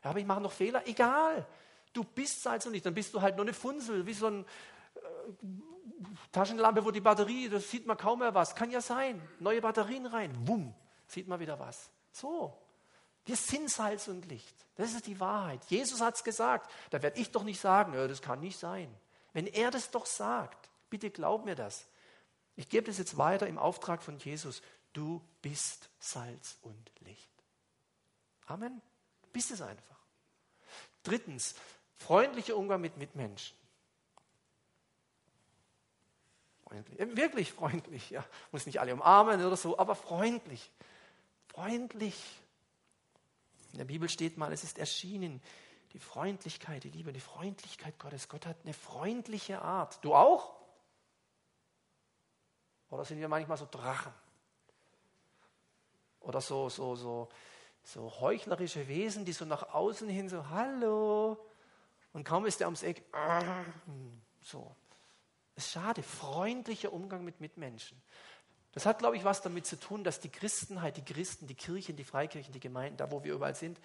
Ja, aber ich mache noch Fehler. Egal. Du bist Salz und Licht. Dann bist du halt nur eine Funsel, wie so eine äh, Taschenlampe, wo die Batterie, da sieht man kaum mehr was. Kann ja sein. Neue Batterien rein. Wumm, sieht man wieder was. So. Wir sind Salz und Licht. Das ist die Wahrheit. Jesus hat es gesagt. Da werde ich doch nicht sagen, ja, das kann nicht sein. Wenn er das doch sagt, bitte glaub mir das. Ich gebe das jetzt weiter im Auftrag von Jesus. Du bist Salz und Licht. Amen. Du bist es einfach. Drittens, freundlicher Umgang mit Mitmenschen. Freundlich. Wirklich freundlich, ja. Muss nicht alle umarmen oder so, aber freundlich. Freundlich. In der Bibel steht mal, es ist erschienen die Freundlichkeit, die Liebe, die Freundlichkeit Gottes. Gott hat eine freundliche Art. Du auch? Oder sind wir manchmal so Drachen? Oder so, so, so, so heuchlerische Wesen, die so nach außen hin so, hallo. Und kaum ist er ums Eck, so. Es ist schade, freundlicher Umgang mit Mitmenschen. Das hat, glaube ich, was damit zu tun, dass die Christenheit, die Christen, die Kirchen, die Freikirchen, die Gemeinden, da wo wir überall sind,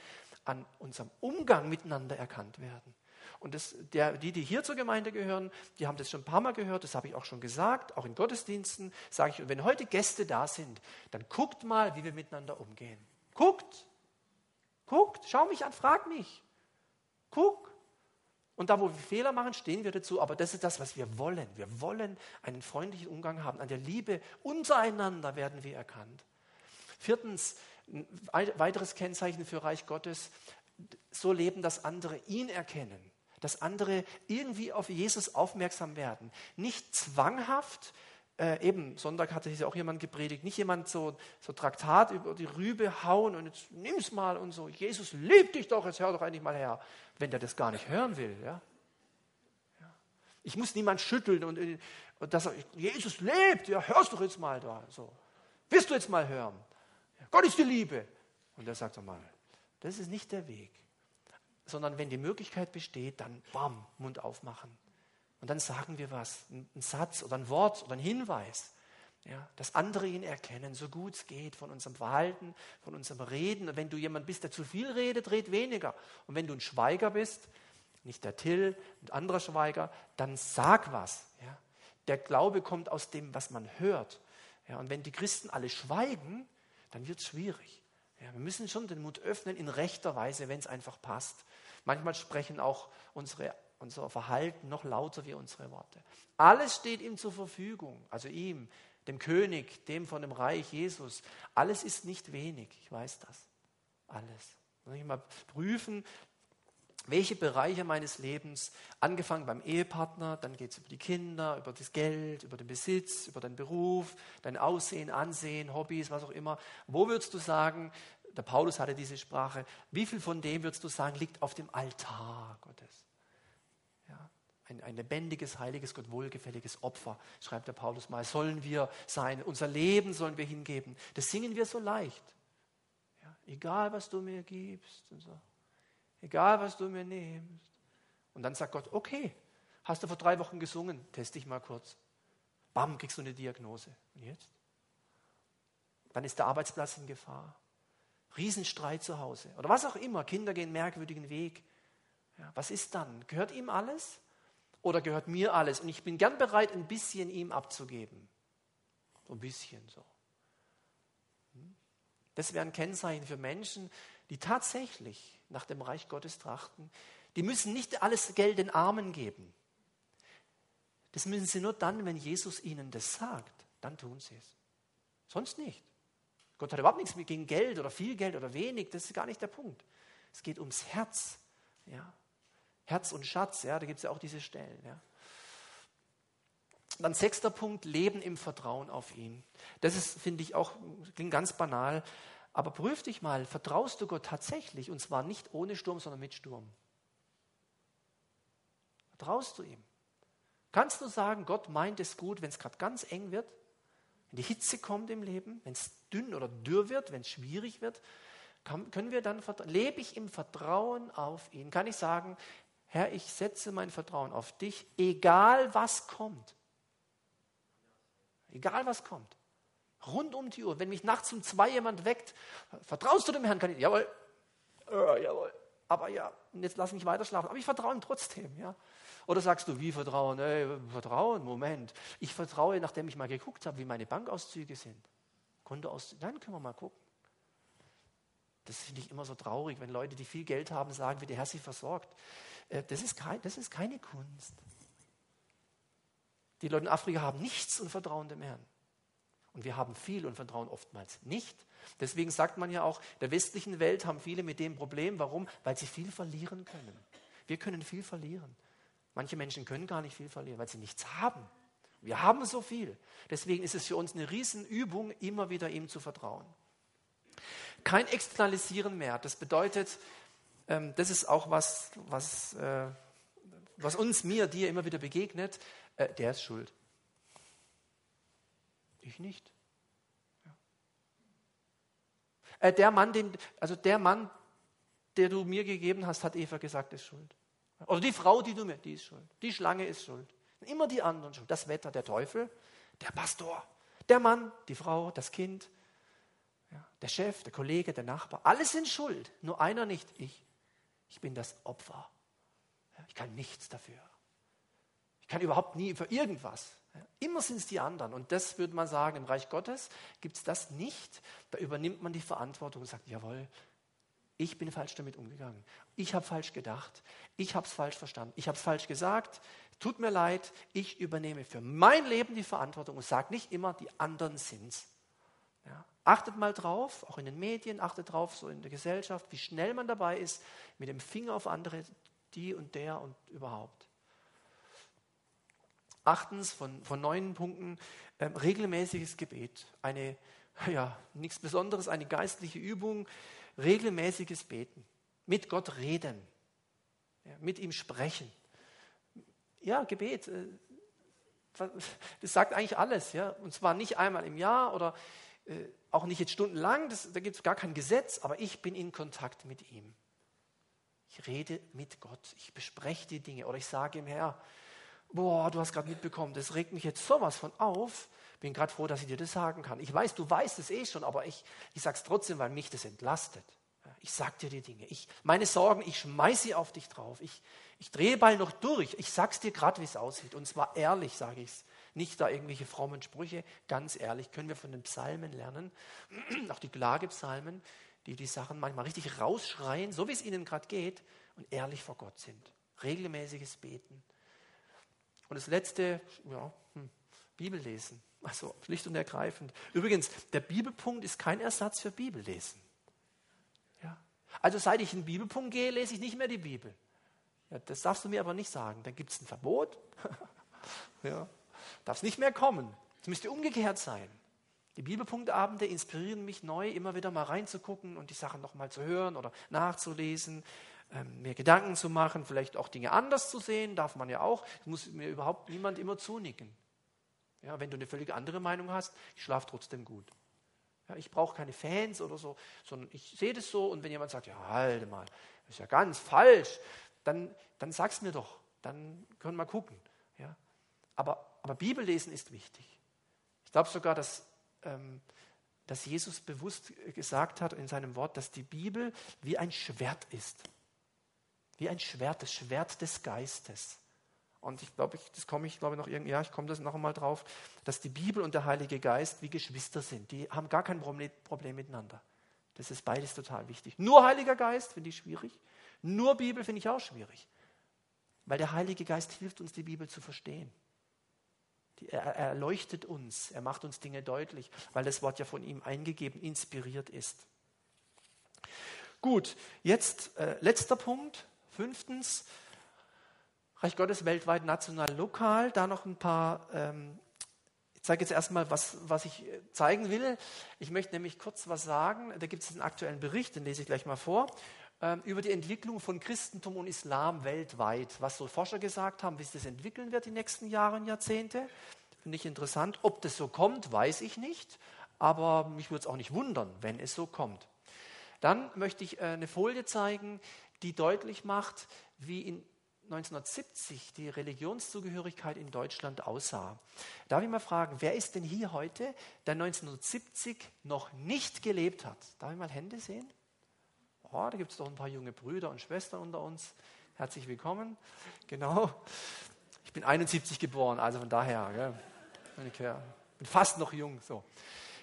an unserem Umgang miteinander erkannt werden. Und das, der, die, die hier zur Gemeinde gehören, die haben das schon ein paar Mal gehört, das habe ich auch schon gesagt, auch in Gottesdiensten sage ich, und wenn heute Gäste da sind, dann guckt mal, wie wir miteinander umgehen. Guckt, guckt, schau mich an, frag mich. Guck. Und da, wo wir Fehler machen, stehen wir dazu. Aber das ist das, was wir wollen. Wir wollen einen freundlichen Umgang haben. An der Liebe untereinander werden wir erkannt. Viertens, ein weiteres Kennzeichen für Reich Gottes, so leben, dass andere ihn erkennen dass andere irgendwie auf Jesus aufmerksam werden. Nicht zwanghaft, äh, eben, Sonntag hatte ja auch jemand gepredigt, nicht jemand so, so Traktat über die Rübe hauen und jetzt nimm's mal und so, Jesus liebt dich doch, jetzt hör doch endlich mal her, wenn der das gar nicht hören will. Ja? ja. Ich muss niemand schütteln und, und dass er, Jesus lebt, ja, hörst doch jetzt mal da. So. Willst du jetzt mal hören? Ja, Gott ist die Liebe. Und er sagt doch mal, das ist nicht der Weg sondern wenn die Möglichkeit besteht, dann bam, Mund aufmachen. Und dann sagen wir was, einen Satz oder ein Wort oder ein Hinweis, ja, dass andere ihn erkennen, so gut es geht, von unserem Verhalten, von unserem Reden. Und wenn du jemand bist, der zu viel redet, red weniger. Und wenn du ein Schweiger bist, nicht der Till, ein anderer Schweiger, dann sag was. Ja. Der Glaube kommt aus dem, was man hört. Ja, und wenn die Christen alle schweigen, dann wird es schwierig. Ja, wir müssen schon den Mund öffnen in rechter Weise, wenn es einfach passt. Manchmal sprechen auch unsere, unser Verhalten noch lauter wie unsere Worte. Alles steht ihm zur Verfügung, also ihm, dem König, dem von dem Reich Jesus. Alles ist nicht wenig, ich weiß das. Alles. Muss ich mal prüfen, welche Bereiche meines Lebens, angefangen beim Ehepartner, dann geht es über die Kinder, über das Geld, über den Besitz, über den Beruf, dein Aussehen, Ansehen, Hobbys, was auch immer. Wo würdest du sagen, der Paulus hatte diese Sprache, wie viel von dem würdest du sagen, liegt auf dem Altar Gottes? Ja, ein, ein lebendiges, heiliges, Gott wohlgefälliges Opfer, schreibt der Paulus mal, sollen wir sein, unser Leben sollen wir hingeben. Das singen wir so leicht. Ja, egal, was du mir gibst und so. Egal, was du mir nimmst. Und dann sagt Gott, okay, hast du vor drei Wochen gesungen, teste dich mal kurz. Bam, kriegst du eine Diagnose. Und jetzt? Dann ist der Arbeitsplatz in Gefahr. Riesenstreit zu Hause. Oder was auch immer. Kinder gehen merkwürdigen Weg. Ja, was ist dann? Gehört ihm alles? Oder gehört mir alles? Und ich bin gern bereit, ein bisschen ihm abzugeben. So ein bisschen so. Hm? Das wäre ein Kennzeichen für Menschen, die tatsächlich nach dem Reich Gottes trachten. Die müssen nicht alles Geld den Armen geben. Das müssen sie nur dann, wenn Jesus ihnen das sagt. Dann tun sie es. Sonst nicht. Gott hat überhaupt nichts gegen Geld oder viel Geld oder wenig. Das ist gar nicht der Punkt. Es geht ums Herz. Ja. Herz und Schatz, ja, da gibt es ja auch diese Stellen. Ja. Dann sechster Punkt, Leben im Vertrauen auf ihn. Das ist, finde ich, auch, klingt ganz banal, aber prüf dich mal, vertraust du Gott tatsächlich und zwar nicht ohne Sturm, sondern mit Sturm? Vertraust du ihm? Kannst du sagen, Gott meint es gut, wenn es gerade ganz eng wird? Wenn die Hitze kommt im Leben, wenn es dünn oder dürr wird, wenn es schwierig wird, kann, können wir dann, lebe ich im Vertrauen auf ihn? Kann ich sagen, Herr, ich setze mein Vertrauen auf dich, egal was kommt. Egal was kommt. Rund um die Uhr. Wenn mich nachts um zwei jemand weckt, vertraust du dem Herrn? Kann ich, jawohl, äh, jawohl. Aber ja, jetzt lass mich weiter schlafen. Aber ich vertraue ihm trotzdem. Ja. Oder sagst du, wie Vertrauen? Ey, Vertrauen, Moment. Ich vertraue, nachdem ich mal geguckt habe, wie meine Bankauszüge sind. Kontoauszüge, dann können wir mal gucken. Das finde ich immer so traurig, wenn Leute, die viel Geld haben, sagen, wie der Herr sie versorgt. Äh, das ist, kein, das ist keine Kunst. Die Leute in Afrika haben nichts und vertrauen dem Herrn. Und wir haben viel und vertrauen oftmals nicht. Deswegen sagt man ja auch, der westlichen Welt haben viele mit dem Problem. Warum? Weil sie viel verlieren können. Wir können viel verlieren. Manche Menschen können gar nicht viel verlieren, weil sie nichts haben. Wir haben so viel. Deswegen ist es für uns eine Riesenübung, immer wieder ihm zu vertrauen. Kein Externalisieren mehr. Das bedeutet, ähm, das ist auch was, was, äh, was uns, mir, dir immer wieder begegnet. Äh, der ist schuld. Ich nicht. Ja. Äh, der Mann, den, also der Mann, der du mir gegeben hast, hat Eva gesagt, ist schuld. Oder die Frau, die du mir, die ist schuld. Die Schlange ist schuld. Immer die anderen schuld. Das Wetter, der Teufel, der Pastor, der Mann, die Frau, das Kind, ja, der Chef, der Kollege, der Nachbar. Alle sind schuld. Nur einer nicht. Ich. Ich bin das Opfer. Ich kann nichts dafür. Ich kann überhaupt nie für irgendwas. Immer sind es die anderen. Und das würde man sagen, im Reich Gottes gibt es das nicht. Da übernimmt man die Verantwortung und sagt, jawohl, ich bin falsch damit umgegangen. Ich habe falsch gedacht. Ich habe es falsch verstanden. Ich habe es falsch gesagt. Tut mir leid. Ich übernehme für mein Leben die Verantwortung und sage nicht immer, die anderen sind's. Ja. Achtet mal drauf, auch in den Medien, achtet drauf, so in der Gesellschaft, wie schnell man dabei ist, mit dem Finger auf andere, die und der und überhaupt. Achtens von, von neun Punkten, äh, regelmäßiges Gebet. Eine, ja, nichts Besonderes, eine geistliche Übung, regelmäßiges Beten, mit Gott reden, ja, mit ihm sprechen. Ja, Gebet, äh, das sagt eigentlich alles, ja, und zwar nicht einmal im Jahr oder äh, auch nicht jetzt stundenlang, das, da gibt es gar kein Gesetz, aber ich bin in Kontakt mit ihm. Ich rede mit Gott, ich bespreche die Dinge. Oder ich sage ihm, Herr, boah, du hast gerade mitbekommen, das regt mich jetzt sowas von auf, bin gerade froh, dass ich dir das sagen kann. Ich weiß, du weißt es eh schon, aber ich, ich sage es trotzdem, weil mich das entlastet. Ich sage dir die Dinge. Ich, meine Sorgen, ich schmeiße sie auf dich drauf. Ich, ich drehe bald noch durch. Ich sag's dir gerade, wie es aussieht. Und zwar ehrlich, sage ich es. Nicht da irgendwelche frommen Sprüche. Ganz ehrlich können wir von den Psalmen lernen. Auch die Klagepsalmen, die die Sachen manchmal richtig rausschreien, so wie es ihnen gerade geht, und ehrlich vor Gott sind. Regelmäßiges Beten. Und das letzte, ja, hm, Bibel lesen. Also schlicht und ergreifend. Übrigens, der Bibelpunkt ist kein Ersatz für Bibellesen. Ja. Also seit ich in den Bibelpunkt gehe, lese ich nicht mehr die Bibel. Ja, das darfst du mir aber nicht sagen. Dann gibt es ein Verbot. ja. Darf nicht mehr kommen. Es müsste umgekehrt sein. Die Bibelpunktabende inspirieren mich neu, immer wieder mal reinzugucken und die Sachen nochmal zu hören oder nachzulesen, mir Gedanken zu machen, vielleicht auch Dinge anders zu sehen, darf man ja auch. Es muss mir überhaupt niemand immer zunicken. Ja, wenn du eine völlig andere Meinung hast, ich schlafe trotzdem gut. Ja, ich brauche keine Fans oder so, sondern ich sehe das so und wenn jemand sagt, ja, halte mal, das ist ja ganz falsch, dann, dann es mir doch, dann können wir gucken. Ja. Aber, aber Bibellesen ist wichtig. Ich glaube sogar, dass, ähm, dass Jesus bewusst gesagt hat in seinem Wort, dass die Bibel wie ein Schwert ist. Wie ein Schwert, das Schwert des Geistes. Und ich glaube, das komme ich, glaube noch irgendwie, ja, ich komme das noch einmal drauf, dass die Bibel und der Heilige Geist wie Geschwister sind. Die haben gar kein Problem miteinander. Das ist beides total wichtig. Nur Heiliger Geist finde ich schwierig. Nur Bibel finde ich auch schwierig. Weil der Heilige Geist hilft uns, die Bibel zu verstehen. Er, er erleuchtet uns, er macht uns Dinge deutlich, weil das Wort ja von ihm eingegeben, inspiriert ist. Gut, jetzt äh, letzter Punkt, fünftens, Reich Gottes weltweit, national, lokal. Da noch ein paar, ähm, ich zeige jetzt erstmal, was, was ich äh, zeigen will. Ich möchte nämlich kurz was sagen. Da gibt es einen aktuellen Bericht, den lese ich gleich mal vor, ähm, über die Entwicklung von Christentum und Islam weltweit. Was so Forscher gesagt haben, wie sich das entwickeln wird die nächsten Jahre und Jahrzehnte. Finde ich interessant. Ob das so kommt, weiß ich nicht. Aber mich würde es auch nicht wundern, wenn es so kommt. Dann möchte ich äh, eine Folie zeigen, die deutlich macht, wie in 1970 die Religionszugehörigkeit in Deutschland aussah. Darf ich mal fragen, wer ist denn hier heute, der 1970 noch nicht gelebt hat? Darf ich mal Hände sehen? Oh, da gibt es doch ein paar junge Brüder und Schwestern unter uns. Herzlich willkommen. Genau. Ich bin 71 geboren, also von daher. Gell. Ich bin fast noch jung. So.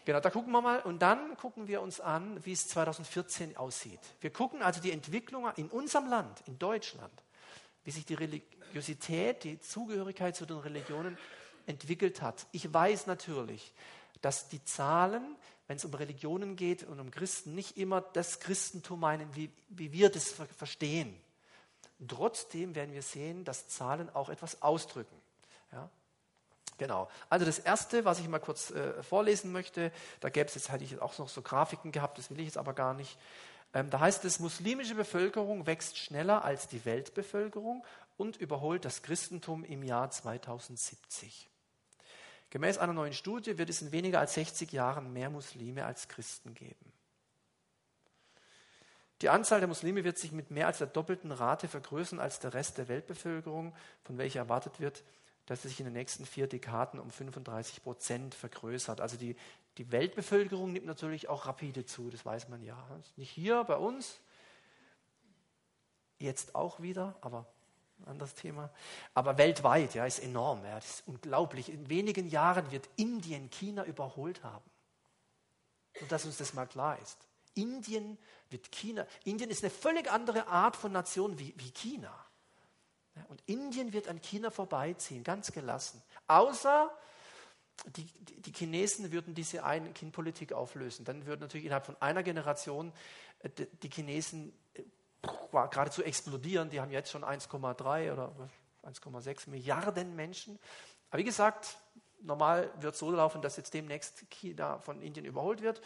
Genau, da gucken wir mal und dann gucken wir uns an, wie es 2014 aussieht. Wir gucken also die Entwicklung in unserem Land, in Deutschland wie sich die Religiosität, die Zugehörigkeit zu den Religionen entwickelt hat. Ich weiß natürlich, dass die Zahlen, wenn es um Religionen geht und um Christen, nicht immer das Christentum meinen, wie, wie wir das verstehen. trotzdem werden wir sehen, dass Zahlen auch etwas ausdrücken. Ja? Genau. Also das Erste, was ich mal kurz äh, vorlesen möchte, da gäbe es jetzt, hätte ich auch noch so Grafiken gehabt, das will ich jetzt aber gar nicht. Ähm, da heißt es, muslimische Bevölkerung wächst schneller als die Weltbevölkerung und überholt das Christentum im Jahr 2070. Gemäß einer neuen Studie wird es in weniger als 60 Jahren mehr Muslime als Christen geben. Die Anzahl der Muslime wird sich mit mehr als der doppelten Rate vergrößern als der Rest der Weltbevölkerung, von welcher erwartet wird, dass sie sich in den nächsten vier Dekaden um 35 Prozent vergrößert. Also die, die Weltbevölkerung nimmt natürlich auch rapide zu, das weiß man ja. Nicht hier bei uns, jetzt auch wieder, aber ein anderes Thema. Aber weltweit, ja, ist enorm. Ja, das ist unglaublich. In wenigen Jahren wird Indien China überholt haben. Und dass uns das mal klar ist. Indien wird China. Indien ist eine völlig andere Art von Nation wie, wie China. Und Indien wird an China vorbeiziehen, ganz gelassen. Außer die, die Chinesen würden diese Ein-Kind-Politik auflösen. Dann würden natürlich innerhalb von einer Generation äh, die Chinesen äh, geradezu explodieren. Die haben jetzt schon 1,3 oder 1,6 Milliarden Menschen. Aber wie gesagt, normal wird es so laufen, dass jetzt demnächst China von Indien überholt wird,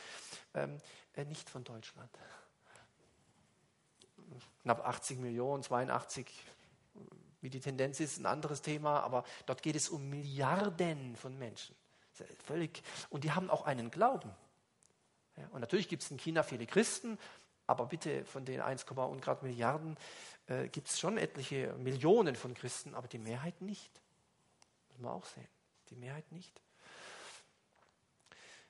ähm, äh, nicht von Deutschland. Knapp 80 Millionen, 82 wie die Tendenz ist, ein anderes Thema, aber dort geht es um Milliarden von Menschen. Völlig. Und die haben auch einen Glauben. Ja, und natürlich gibt es in China viele Christen, aber bitte von den 1, und Grad Milliarden äh, gibt es schon etliche Millionen von Christen, aber die Mehrheit nicht. Muss man auch sehen. Die Mehrheit nicht.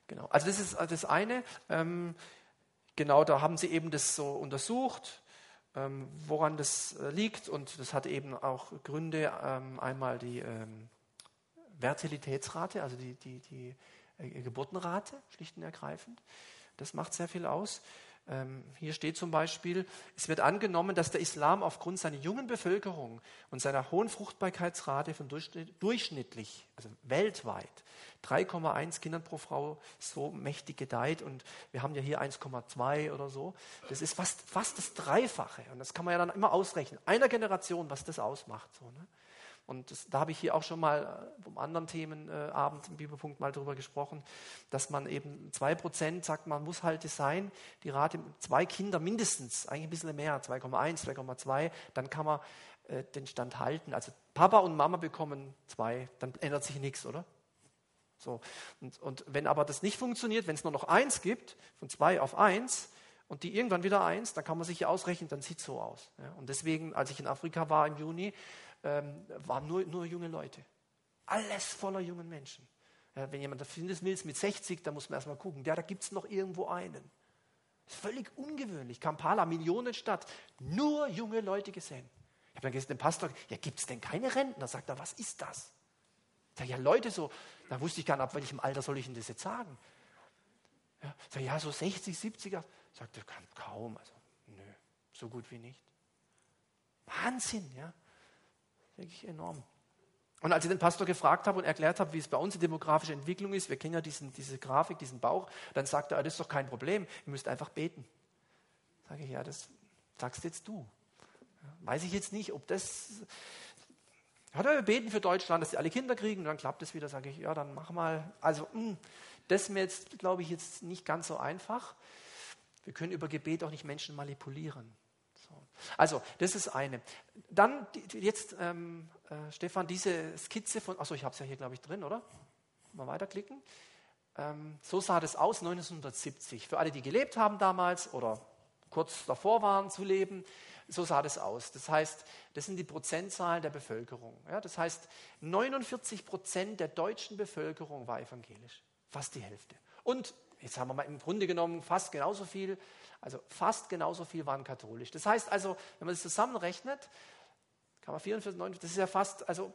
Genau. Also das ist das eine. Ähm, genau, da haben sie eben das so untersucht ähm, woran das äh, liegt. Und das hat eben auch Gründe. Ähm, einmal die ähm, Fertilitätsrate, also die, die, die äh, Geburtenrate, schlicht und ergreifend. Das macht sehr viel aus. Ähm, hier steht zum Beispiel, es wird angenommen, dass der Islam aufgrund seiner jungen Bevölkerung und seiner hohen Fruchtbarkeitsrate von durchschnittlich, also weltweit, 3,1 Kindern pro Frau so mächtig gedeiht und wir haben ja hier 1,2 oder so. Das ist fast, fast das Dreifache und das kann man ja dann immer ausrechnen. Einer Generation, was das ausmacht. So, ne? Und das, da habe ich hier auch schon mal äh, um anderen Themenabend äh, im Bibelpunkt mal drüber gesprochen, dass man eben zwei Prozent sagt, man muss halt sein, die Rate zwei Kinder mindestens, eigentlich ein bisschen mehr, 2,1, 2,2, dann kann man äh, den Stand halten. Also Papa und Mama bekommen zwei, dann ändert sich nichts, oder? So. Und, und wenn aber das nicht funktioniert, wenn es nur noch eins gibt, von zwei auf eins, und die irgendwann wieder eins, dann kann man sich ja ausrechnen, dann sieht es so aus. Ja. Und deswegen, als ich in Afrika war im Juni, ähm, waren nur, nur junge Leute. Alles voller jungen Menschen. Ja, wenn jemand da findet will, mit 60, dann muss man erstmal gucken. Ja, da gibt es noch irgendwo einen. Völlig ungewöhnlich. Kampala, Millionenstadt, nur junge Leute gesehen. Ich habe dann gestern den Pastor, ja, gibt es denn keine Rentner? Sagt er, was ist das? Ich sage, ja, Leute, so, da wusste ich gar nicht, ab welchem Alter soll ich Ihnen das jetzt sagen? Ja, sag, ja so 60, 70er. Sagt er, kaum, also, nö, so gut wie nicht. Wahnsinn, ja. Wirklich enorm. Und als ich den Pastor gefragt habe und erklärt habe, wie es bei uns die demografische Entwicklung ist, wir kennen ja diesen, diese Grafik, diesen Bauch, dann sagt er, ah, das ist doch kein Problem, ihr müsst einfach beten. Sage ich, ja, das sagst jetzt du. Weiß ich jetzt nicht, ob das. Hat er beten für Deutschland, dass sie alle Kinder kriegen und dann klappt es wieder, sage ich, ja, dann mach mal. Also, mh, hm, das ist mir jetzt, glaube ich, jetzt nicht ganz so einfach. Wir können über Gebet auch nicht Menschen manipulieren. Also, das ist eine. Dann jetzt, ähm, äh, Stefan, diese Skizze von, achso, ich habe es ja hier, glaube ich, drin, oder? Mal weiterklicken. Ähm, so sah das aus 1970. Für alle, die gelebt haben damals oder kurz davor waren zu leben, so sah das aus. Das heißt, das sind die Prozentzahlen der Bevölkerung. Ja, das heißt, 49 Prozent der deutschen Bevölkerung war evangelisch. Fast die Hälfte. Und jetzt haben wir mal im Grunde genommen fast genauso viel also fast genauso viel waren katholisch. Das heißt also, wenn man das zusammenrechnet, kann man 44, 90, das ist ja fast, also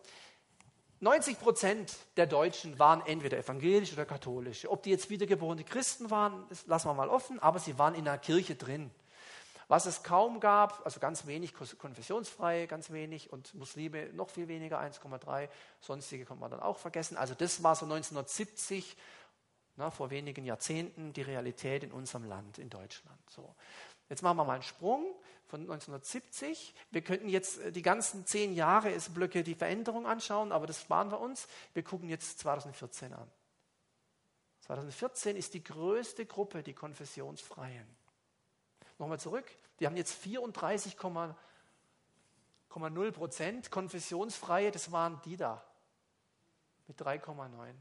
90 Prozent der Deutschen waren entweder evangelisch oder katholisch. Ob die jetzt wiedergeborene Christen waren, das lassen wir mal offen, aber sie waren in der Kirche drin. Was es kaum gab, also ganz wenig konfessionsfreie, ganz wenig und Muslime noch viel weniger, 1,3, sonstige kann man dann auch vergessen. Also das war so 1970 na, vor wenigen Jahrzehnten die Realität in unserem Land, in Deutschland. So. Jetzt machen wir mal einen Sprung von 1970. Wir könnten jetzt äh, die ganzen zehn Jahre Blöcke die Veränderung anschauen, aber das sparen wir uns. Wir gucken jetzt 2014 an. 2014 ist die größte Gruppe die Konfessionsfreien. Nochmal zurück. Die haben jetzt 34,0 Prozent Konfessionsfreie. Das waren die da mit 3,9.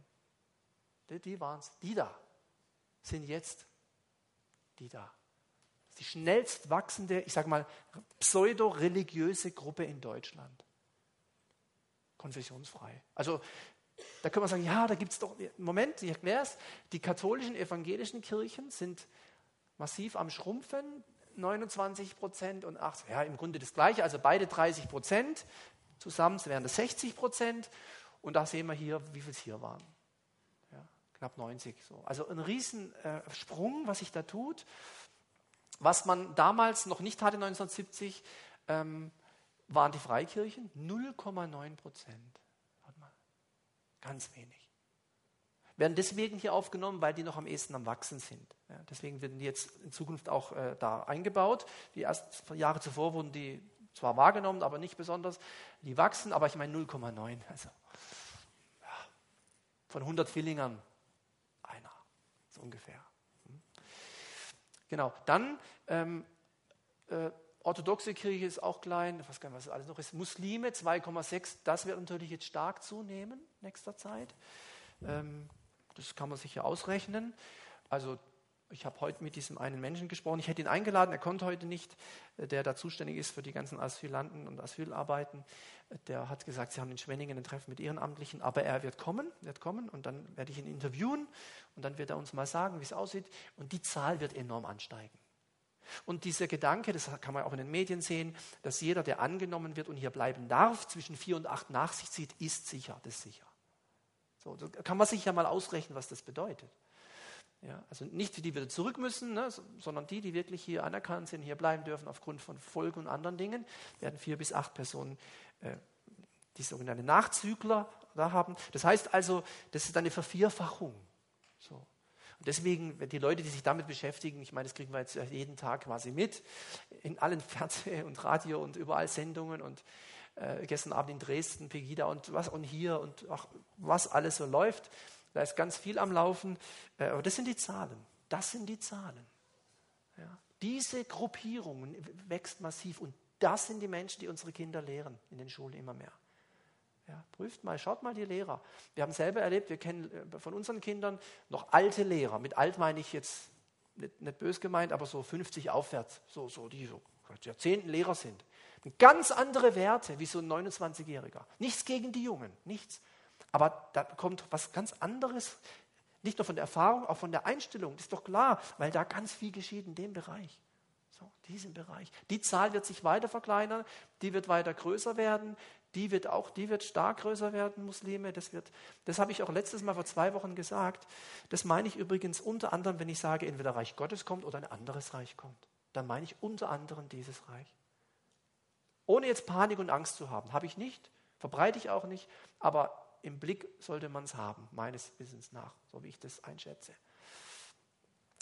Die, die waren es. Die da sind jetzt die da die schnellst wachsende, ich sage mal, pseudo-religiöse Gruppe in Deutschland. Konfessionsfrei. Also da können wir sagen, ja, da gibt es doch, Moment, ich erkläre es, die katholischen, evangelischen Kirchen sind massiv am Schrumpfen, 29 Prozent und 80, ja, im Grunde das Gleiche, also beide 30 Prozent, zusammen wären das 60 Prozent und da sehen wir hier, wie viel es hier waren. Knapp 90. So. Also ein Riesensprung, äh, was sich da tut. Was man damals noch nicht hatte, 1970, ähm, waren die Freikirchen 0,9 Prozent. Ganz wenig. Werden deswegen hier aufgenommen, weil die noch am ehesten am Wachsen sind. Ja, deswegen werden die jetzt in Zukunft auch äh, da eingebaut. Die ersten Jahre zuvor wurden die zwar wahrgenommen, aber nicht besonders. Die wachsen, aber ich meine 0,9. Also ja, von 100 Villingern so ungefähr. Genau, dann ähm, äh, orthodoxe Kirche ist auch klein, ich weiß gar nicht, was alles noch ist. Muslime 2,6, das wird natürlich jetzt stark zunehmen nächster Zeit. Ähm, das kann man sicher ausrechnen. Also ich habe heute mit diesem einen Menschen gesprochen. Ich hätte ihn eingeladen, er konnte heute nicht, äh, der da zuständig ist für die ganzen Asylanten und Asylarbeiten. Der hat gesagt, sie haben in Schwenningen ein Treffen mit Ehrenamtlichen, aber er wird kommen, wird kommen und dann werde ich ihn interviewen und dann wird er uns mal sagen, wie es aussieht. Und die Zahl wird enorm ansteigen. Und dieser Gedanke, das kann man auch in den Medien sehen, dass jeder, der angenommen wird und hier bleiben darf, zwischen vier und acht nach sich zieht, ist sicher, das ist sicher. So, da kann man sich ja mal ausrechnen, was das bedeutet. Ja, also nicht die, die wieder zurück müssen, ne, sondern die, die wirklich hier anerkannt sind, hier bleiben dürfen aufgrund von Folgen und anderen Dingen, werden vier bis acht Personen äh, die sogenannte Nachzügler da haben. Das heißt also, das ist eine Vervierfachung. So. Und deswegen, die Leute, die sich damit beschäftigen, ich meine, das kriegen wir jetzt jeden Tag quasi mit, in allen Fernseh- und Radio- und überall Sendungen und äh, gestern Abend in Dresden, Pegida und was und hier und ach, was alles so läuft. Da ist ganz viel am Laufen. Äh, aber das sind die Zahlen. Das sind die Zahlen. Ja. Diese Gruppierung wächst massiv und das sind die Menschen, die unsere Kinder lehren in den Schulen immer mehr. Ja, prüft mal, schaut mal die Lehrer. Wir haben selber erlebt, wir kennen äh, von unseren Kindern noch alte Lehrer. Mit alt meine ich jetzt nicht, nicht bös gemeint, aber so 50 aufwärts, so, so die so Jahrzehnten Lehrer sind. Ganz andere Werte wie so ein 29-Jähriger. Nichts gegen die Jungen, nichts. Aber da kommt was ganz anderes, nicht nur von der Erfahrung, auch von der Einstellung. Das ist doch klar, weil da ganz viel geschieht in dem Bereich. So, diesem Bereich. Die Zahl wird sich weiter verkleinern, die wird weiter größer werden, die wird auch, die wird stark größer werden, Muslime. Das wird, das habe ich auch letztes Mal vor zwei Wochen gesagt. Das meine ich übrigens unter anderem, wenn ich sage, entweder Reich Gottes kommt oder ein anderes Reich kommt. Dann meine ich unter anderem dieses Reich. Ohne jetzt Panik und Angst zu haben, habe ich nicht, verbreite ich auch nicht, aber im Blick sollte man es haben, meines Wissens nach, so wie ich das einschätze.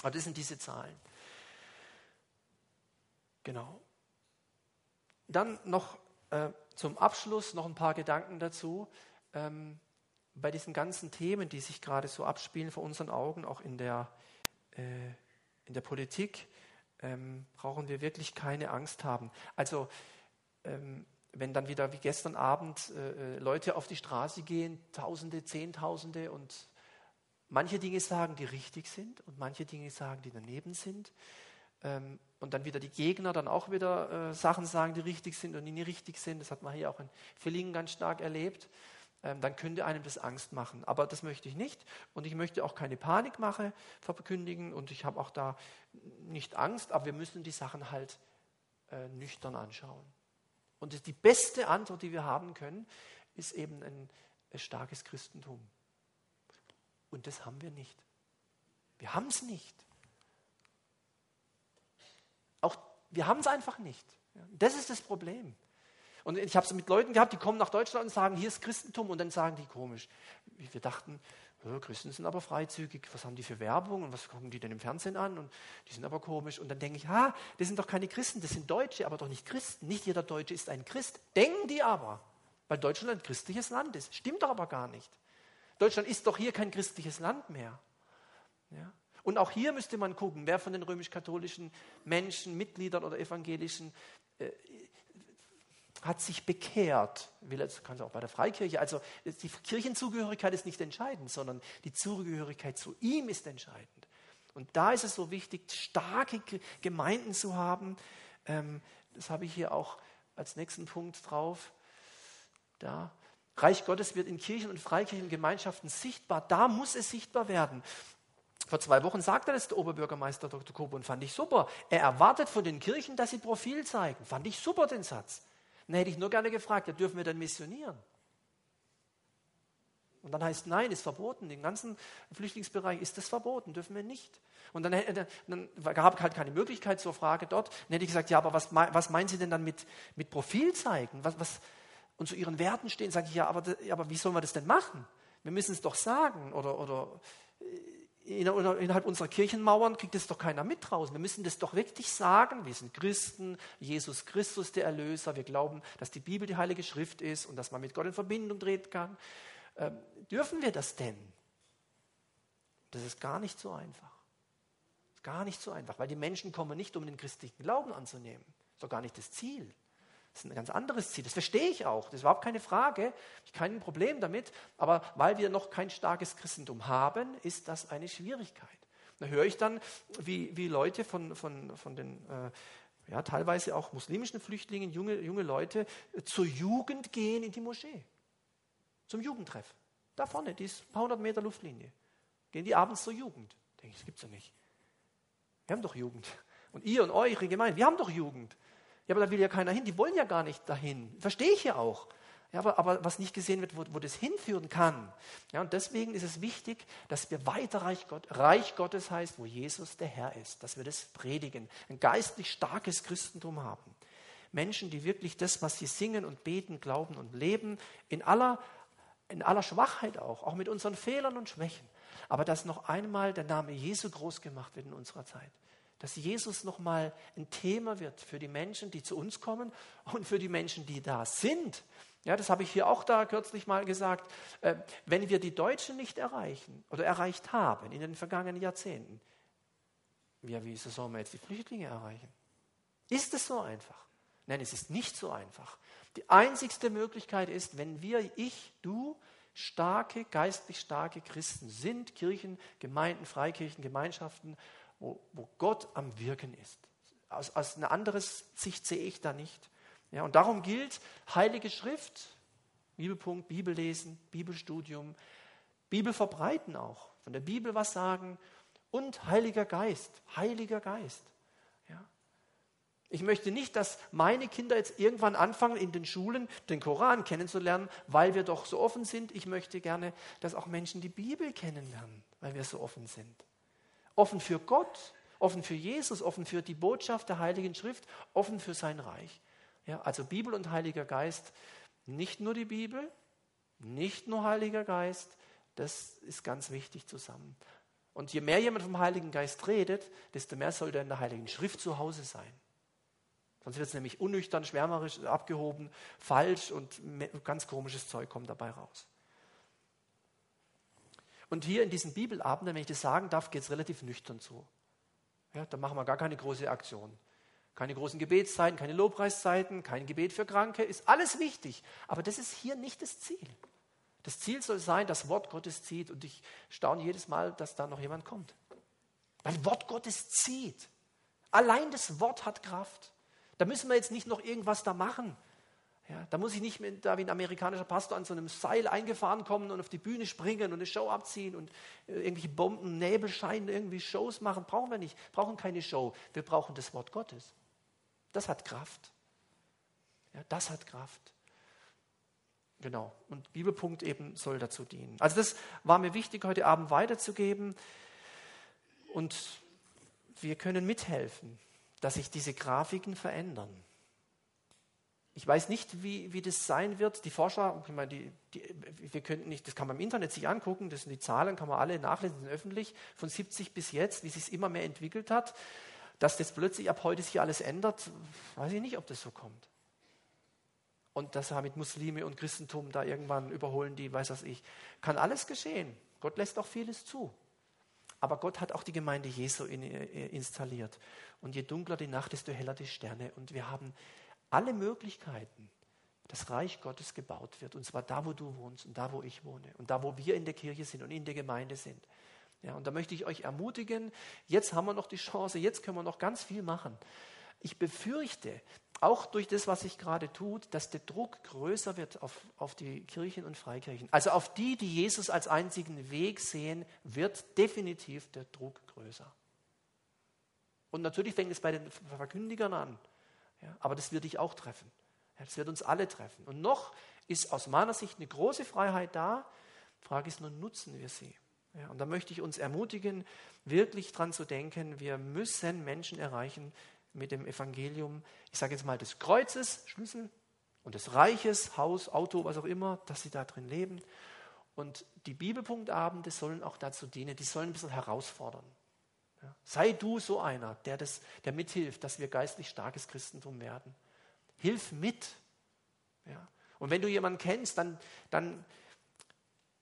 Aber das sind diese Zahlen. Genau. Dann noch äh, zum Abschluss noch ein paar Gedanken dazu. Ähm, bei diesen ganzen Themen, die sich gerade so abspielen vor unseren Augen, auch in der, äh, in der Politik, ähm, brauchen wir wirklich keine Angst haben. Also ähm, wenn dann wieder wie gestern Abend äh, äh, Leute auf die Straße gehen, Tausende, Zehntausende und manche Dinge sagen, die richtig sind und manche Dinge sagen, die daneben sind. Ähm, und dann wieder die Gegner dann auch wieder äh, Sachen sagen, die richtig sind und die nicht richtig sind. Das hat man hier auch in Villingen ganz stark erlebt. Ähm, dann könnte einem das Angst machen. Aber das möchte ich nicht. Und ich möchte auch keine Panikmache verkündigen. Und ich habe auch da nicht Angst. Aber wir müssen die Sachen halt äh, nüchtern anschauen. Und die beste Antwort, die wir haben können, ist eben ein, ein starkes Christentum. Und das haben wir nicht. Wir haben es nicht. Auch wir haben es einfach nicht. Das ist das Problem. Und ich habe es mit Leuten gehabt, die kommen nach Deutschland und sagen, hier ist Christentum und dann sagen die komisch. Wir dachten, Christen sind aber freizügig, was haben die für Werbung und was gucken die denn im Fernsehen an und die sind aber komisch. Und dann denke ich, ha, das sind doch keine Christen, das sind Deutsche, aber doch nicht Christen. Nicht jeder Deutsche ist ein Christ. Denken die aber, weil Deutschland ein christliches Land ist. Stimmt doch aber gar nicht. Deutschland ist doch hier kein christliches Land mehr. Ja? Und auch hier müsste man gucken, wer von den römisch-katholischen Menschen, Mitgliedern oder Evangelischen äh, hat sich bekehrt. Jetzt, kann auch bei der Freikirche. Also die Kirchenzugehörigkeit ist nicht entscheidend, sondern die Zugehörigkeit zu ihm ist entscheidend. Und da ist es so wichtig, starke Gemeinden zu haben. Ähm, das habe ich hier auch als nächsten Punkt drauf. Da. Reich Gottes wird in Kirchen und Freikirchengemeinschaften sichtbar. Da muss es sichtbar werden. Vor zwei Wochen sagte das der Oberbürgermeister Dr. Kobo und fand ich super. Er erwartet von den Kirchen, dass sie Profil zeigen. Fand ich super den Satz. Dann hätte ich nur gerne gefragt, ja, dürfen wir dann missionieren? Und dann heißt, nein, ist verboten. Im ganzen Flüchtlingsbereich ist das verboten, dürfen wir nicht. Und dann, dann, gab es halt keine Möglichkeit zur Frage dort. Dann hätte ich gesagt, ja, aber was, was meinen Sie denn dann mit, mit Profil zeigen? Was, was, und zu Ihren Werten stehen, sage ich, ja, aber, aber wie sollen wir das denn machen? Wir müssen es doch sagen. Oder, oder innerhalb unserer Kirchenmauern kriegt es doch keiner mit draußen. Wir müssen das doch wirklich sagen. Wir sind Christen, Jesus Christus der Erlöser. Wir glauben, dass die Bibel die Heilige Schrift ist und dass man mit Gott in Verbindung treten kann. Ähm, dürfen wir das denn? Das ist gar nicht so einfach. Gar nicht so einfach, weil die Menschen kommen nicht, um den christlichen Glauben anzunehmen. Das ist doch gar nicht das Ziel. Das ist ein ganz anderes Ziel. Das verstehe ich auch. Das ist überhaupt keine Frage. Ich habe kein Problem damit. Aber weil wir noch kein starkes Christentum haben, ist das eine Schwierigkeit. Da höre ich dann, wie, wie Leute von, von, von den äh, ja, teilweise auch muslimischen Flüchtlingen, junge, junge Leute, äh, zur Jugend gehen in die Moschee. Zum Jugendtreff. Da vorne, die ist ein paar hundert Meter Luftlinie. Gehen die abends zur Jugend. Denke ich, das gibt es ja nicht. Wir haben doch Jugend. Und ihr und eure Gemeinde, wir haben doch Jugend. Ja, aber da will ja keiner hin. Die wollen ja gar nicht dahin. Verstehe ich ja auch. Ja, aber, aber was nicht gesehen wird, wo, wo das hinführen kann. Ja, und deswegen ist es wichtig, dass wir weiter Reich, Gott, Reich Gottes heißt, wo Jesus der Herr ist. Dass wir das predigen. Ein geistlich starkes Christentum haben. Menschen, die wirklich das, was sie singen und beten, glauben und leben, in aller, in aller Schwachheit auch, auch mit unseren Fehlern und Schwächen. Aber dass noch einmal der Name Jesu groß gemacht wird in unserer Zeit dass Jesus nochmal ein Thema wird für die Menschen, die zu uns kommen und für die Menschen, die da sind. Ja, das habe ich hier auch da kürzlich mal gesagt. Äh, wenn wir die Deutschen nicht erreichen oder erreicht haben in den vergangenen Jahrzehnten, ja, wie sollen wir jetzt die Flüchtlinge erreichen? Ist es so einfach? Nein, es ist nicht so einfach. Die einzigste Möglichkeit ist, wenn wir, ich, du, starke, geistlich starke Christen sind, Kirchen, Gemeinden, Freikirchen, Gemeinschaften wo, wo Gott am Wirken ist. Aus, aus einer anderen Sicht sehe ich da nicht. Ja, und darum gilt Heilige Schrift, Bibelpunkt, Bibellesen, Bibelstudium, Bibel verbreiten auch, von der Bibel was sagen und Heiliger Geist, Heiliger Geist. Ja. Ich möchte nicht, dass meine Kinder jetzt irgendwann anfangen, in den Schulen den Koran kennenzulernen, weil wir doch so offen sind. Ich möchte gerne, dass auch Menschen die Bibel kennenlernen, weil wir so offen sind offen für Gott, offen für Jesus, offen für die Botschaft der Heiligen Schrift, offen für sein Reich. Ja, also Bibel und Heiliger Geist, nicht nur die Bibel, nicht nur Heiliger Geist, das ist ganz wichtig zusammen. Und je mehr jemand vom Heiligen Geist redet, desto mehr sollte er in der Heiligen Schrift zu Hause sein. Sonst wird es nämlich unnüchtern, schwärmerisch, abgehoben, falsch und ganz komisches Zeug kommt dabei raus. Und hier in diesen Bibelabenden, wenn ich das sagen darf, geht es relativ nüchtern zu. Ja, da machen wir gar keine große Aktion. Keine großen Gebetszeiten, keine Lobpreiszeiten, kein Gebet für Kranke, ist alles wichtig. Aber das ist hier nicht das Ziel. Das Ziel soll sein, das Wort Gottes zieht. Und ich staune jedes Mal, dass da noch jemand kommt. Weil Wort Gottes zieht. Allein das Wort hat Kraft. Da müssen wir jetzt nicht noch irgendwas da machen. Ja, da muss ich nicht mehr da wie ein amerikanischer Pastor an so einem Seil eingefahren kommen und auf die Bühne springen und eine Show abziehen und äh, irgendwelche Bomben, Nebelscheine, irgendwie Shows machen. Brauchen wir nicht. Brauchen keine Show. Wir brauchen das Wort Gottes. Das hat Kraft. Ja, das hat Kraft. Genau. Und Bibelpunkt eben soll dazu dienen. Also das war mir wichtig, heute Abend weiterzugeben. Und wir können mithelfen, dass sich diese Grafiken verändern. Ich weiß nicht, wie, wie das sein wird. Die Forscher, ich meine, die, die, wir könnten nicht, das kann man im Internet sich angucken, das sind die Zahlen, kann man alle nachlesen, sind öffentlich, von 70 bis jetzt, wie sich es immer mehr entwickelt hat. Dass das plötzlich ab heute sich alles ändert, weiß ich nicht, ob das so kommt. Und dass damit Muslime und Christentum da irgendwann überholen, die weiß was ich. Kann alles geschehen. Gott lässt auch vieles zu. Aber Gott hat auch die Gemeinde Jesu äh, installiert. Und je dunkler die Nacht, desto heller die Sterne. Und wir haben alle Möglichkeiten, dass Reich Gottes gebaut wird. Und zwar da, wo du wohnst und da, wo ich wohne und da, wo wir in der Kirche sind und in der Gemeinde sind. Ja, und da möchte ich euch ermutigen, jetzt haben wir noch die Chance, jetzt können wir noch ganz viel machen. Ich befürchte, auch durch das, was sich gerade tut, dass der Druck größer wird auf, auf die Kirchen und Freikirchen. Also auf die, die Jesus als einzigen Weg sehen, wird definitiv der Druck größer. Und natürlich fängt es bei den Verkündigern an. Ja, aber das wird dich auch treffen. Ja, das wird uns alle treffen. Und noch ist aus meiner Sicht eine große Freiheit da. Frage ist nur, nutzen wir sie? Ja, und da möchte ich uns ermutigen, wirklich dran zu denken, wir müssen Menschen erreichen mit dem Evangelium, ich sage jetzt mal des Kreuzes, Schlüssel, und des Reiches, Haus, Auto, was auch immer, dass sie da drin leben. Und die Bibelpunktabende sollen auch dazu dienen, die sollen ein bisschen herausfordern. Ja. Sei du so einer, der, das, der mithilft, dass wir geistlich starkes Christentum werden. Hilf mit. Ja. Und wenn du jemanden kennst, dann, dann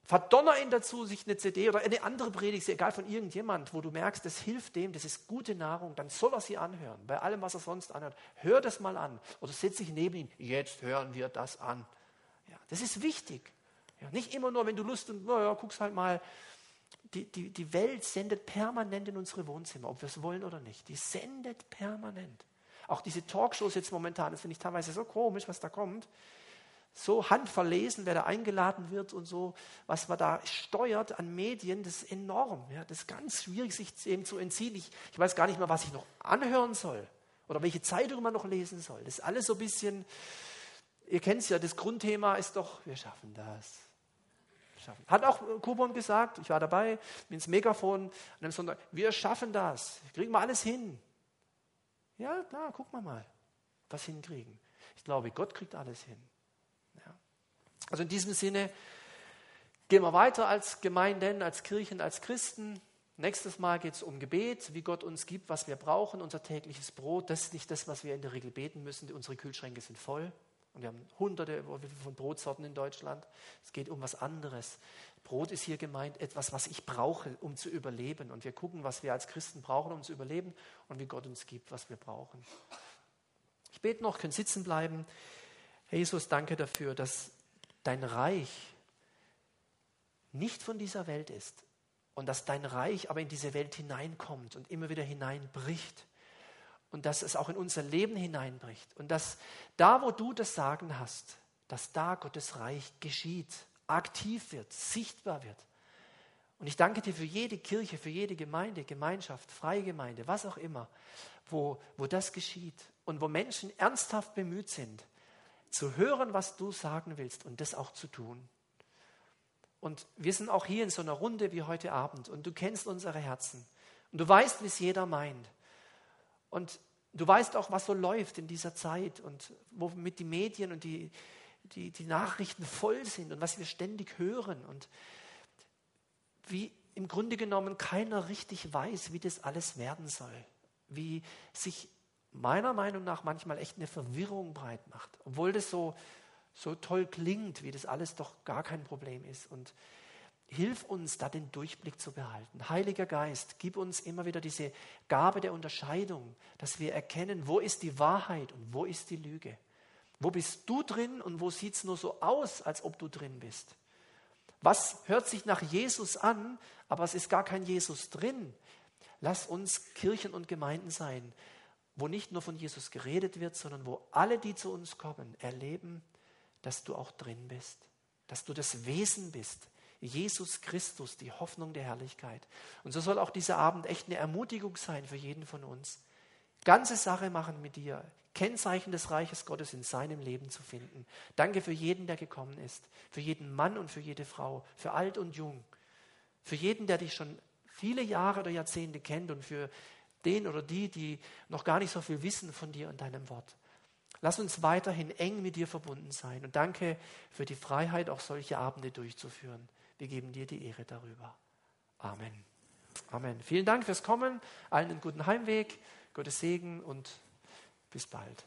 verdonner ihn dazu, sich eine CD oder eine andere Predigt, egal von irgendjemand, wo du merkst, das hilft dem, das ist gute Nahrung, dann soll er sie anhören. Bei allem, was er sonst anhört. Hör das mal an. Oder setz dich neben ihn. Jetzt hören wir das an. Ja, das ist wichtig. Ja, nicht immer nur, wenn du Lust und, naja, guckst halt mal die, die, die Welt sendet permanent in unsere Wohnzimmer, ob wir es wollen oder nicht. Die sendet permanent. Auch diese Talkshows jetzt momentan, das finde ich teilweise so komisch, was da kommt. So handverlesen, wer da eingeladen wird und so, was man da steuert an Medien, das ist enorm. Ja, das ist ganz schwierig, sich dem zu entziehen. Ich, ich weiß gar nicht mehr, was ich noch anhören soll oder welche Zeitung man noch lesen soll. Das ist alles so ein bisschen, ihr kennt es ja, das Grundthema ist doch, wir schaffen das schaffen. Hat auch Kubon gesagt, ich war dabei, ins Megafon an einem Sonntag, wir schaffen das, kriegen wir alles hin. Ja, klar, gucken wir mal, was hinkriegen. Ich glaube, Gott kriegt alles hin. Ja. Also in diesem Sinne gehen wir weiter als Gemeinden, als Kirchen, als Christen. Nächstes Mal geht es um Gebet, wie Gott uns gibt, was wir brauchen, unser tägliches Brot. Das ist nicht das, was wir in der Regel beten müssen. Unsere Kühlschränke sind voll. Und wir haben hunderte von Brotsorten in Deutschland. Es geht um was anderes. Brot ist hier gemeint, etwas, was ich brauche, um zu überleben. Und wir gucken, was wir als Christen brauchen, um zu überleben und wie Gott uns gibt, was wir brauchen. Ich bete noch, können sitzen bleiben. Herr Jesus, danke dafür, dass dein Reich nicht von dieser Welt ist und dass dein Reich aber in diese Welt hineinkommt und immer wieder hineinbricht und dass es auch in unser Leben hineinbricht. Und dass da, wo du das Sagen hast, dass da Gottes Reich geschieht, aktiv wird, sichtbar wird. Und ich danke dir für jede Kirche, für jede Gemeinde, Gemeinschaft, freie Gemeinde, was auch immer, wo, wo das geschieht und wo Menschen ernsthaft bemüht sind, zu hören, was du sagen willst und das auch zu tun. Und wir sind auch hier in so einer Runde wie heute Abend und du kennst unsere Herzen und du weißt, wie es jeder meint. Und du weißt auch, was so läuft in dieser Zeit und womit die Medien und die, die, die Nachrichten voll sind und was wir ständig hören und wie im Grunde genommen keiner richtig weiß, wie das alles werden soll. Wie sich meiner Meinung nach manchmal echt eine Verwirrung breit macht, obwohl das so, so toll klingt, wie das alles doch gar kein Problem ist. Und Hilf uns, da den Durchblick zu behalten. Heiliger Geist, gib uns immer wieder diese Gabe der Unterscheidung, dass wir erkennen, wo ist die Wahrheit und wo ist die Lüge. Wo bist du drin und wo sieht es nur so aus, als ob du drin bist? Was hört sich nach Jesus an, aber es ist gar kein Jesus drin? Lass uns Kirchen und Gemeinden sein, wo nicht nur von Jesus geredet wird, sondern wo alle, die zu uns kommen, erleben, dass du auch drin bist, dass du das Wesen bist, Jesus Christus, die Hoffnung der Herrlichkeit. Und so soll auch dieser Abend echt eine Ermutigung sein für jeden von uns. Ganze Sache machen mit dir, Kennzeichen des Reiches Gottes in seinem Leben zu finden. Danke für jeden, der gekommen ist, für jeden Mann und für jede Frau, für alt und jung, für jeden, der dich schon viele Jahre oder Jahrzehnte kennt und für den oder die, die noch gar nicht so viel wissen von dir und deinem Wort. Lass uns weiterhin eng mit dir verbunden sein. Und danke für die Freiheit, auch solche Abende durchzuführen. Wir geben dir die Ehre darüber. Amen. Amen. Vielen Dank fürs Kommen. Allen einen guten Heimweg. Gottes Segen und bis bald.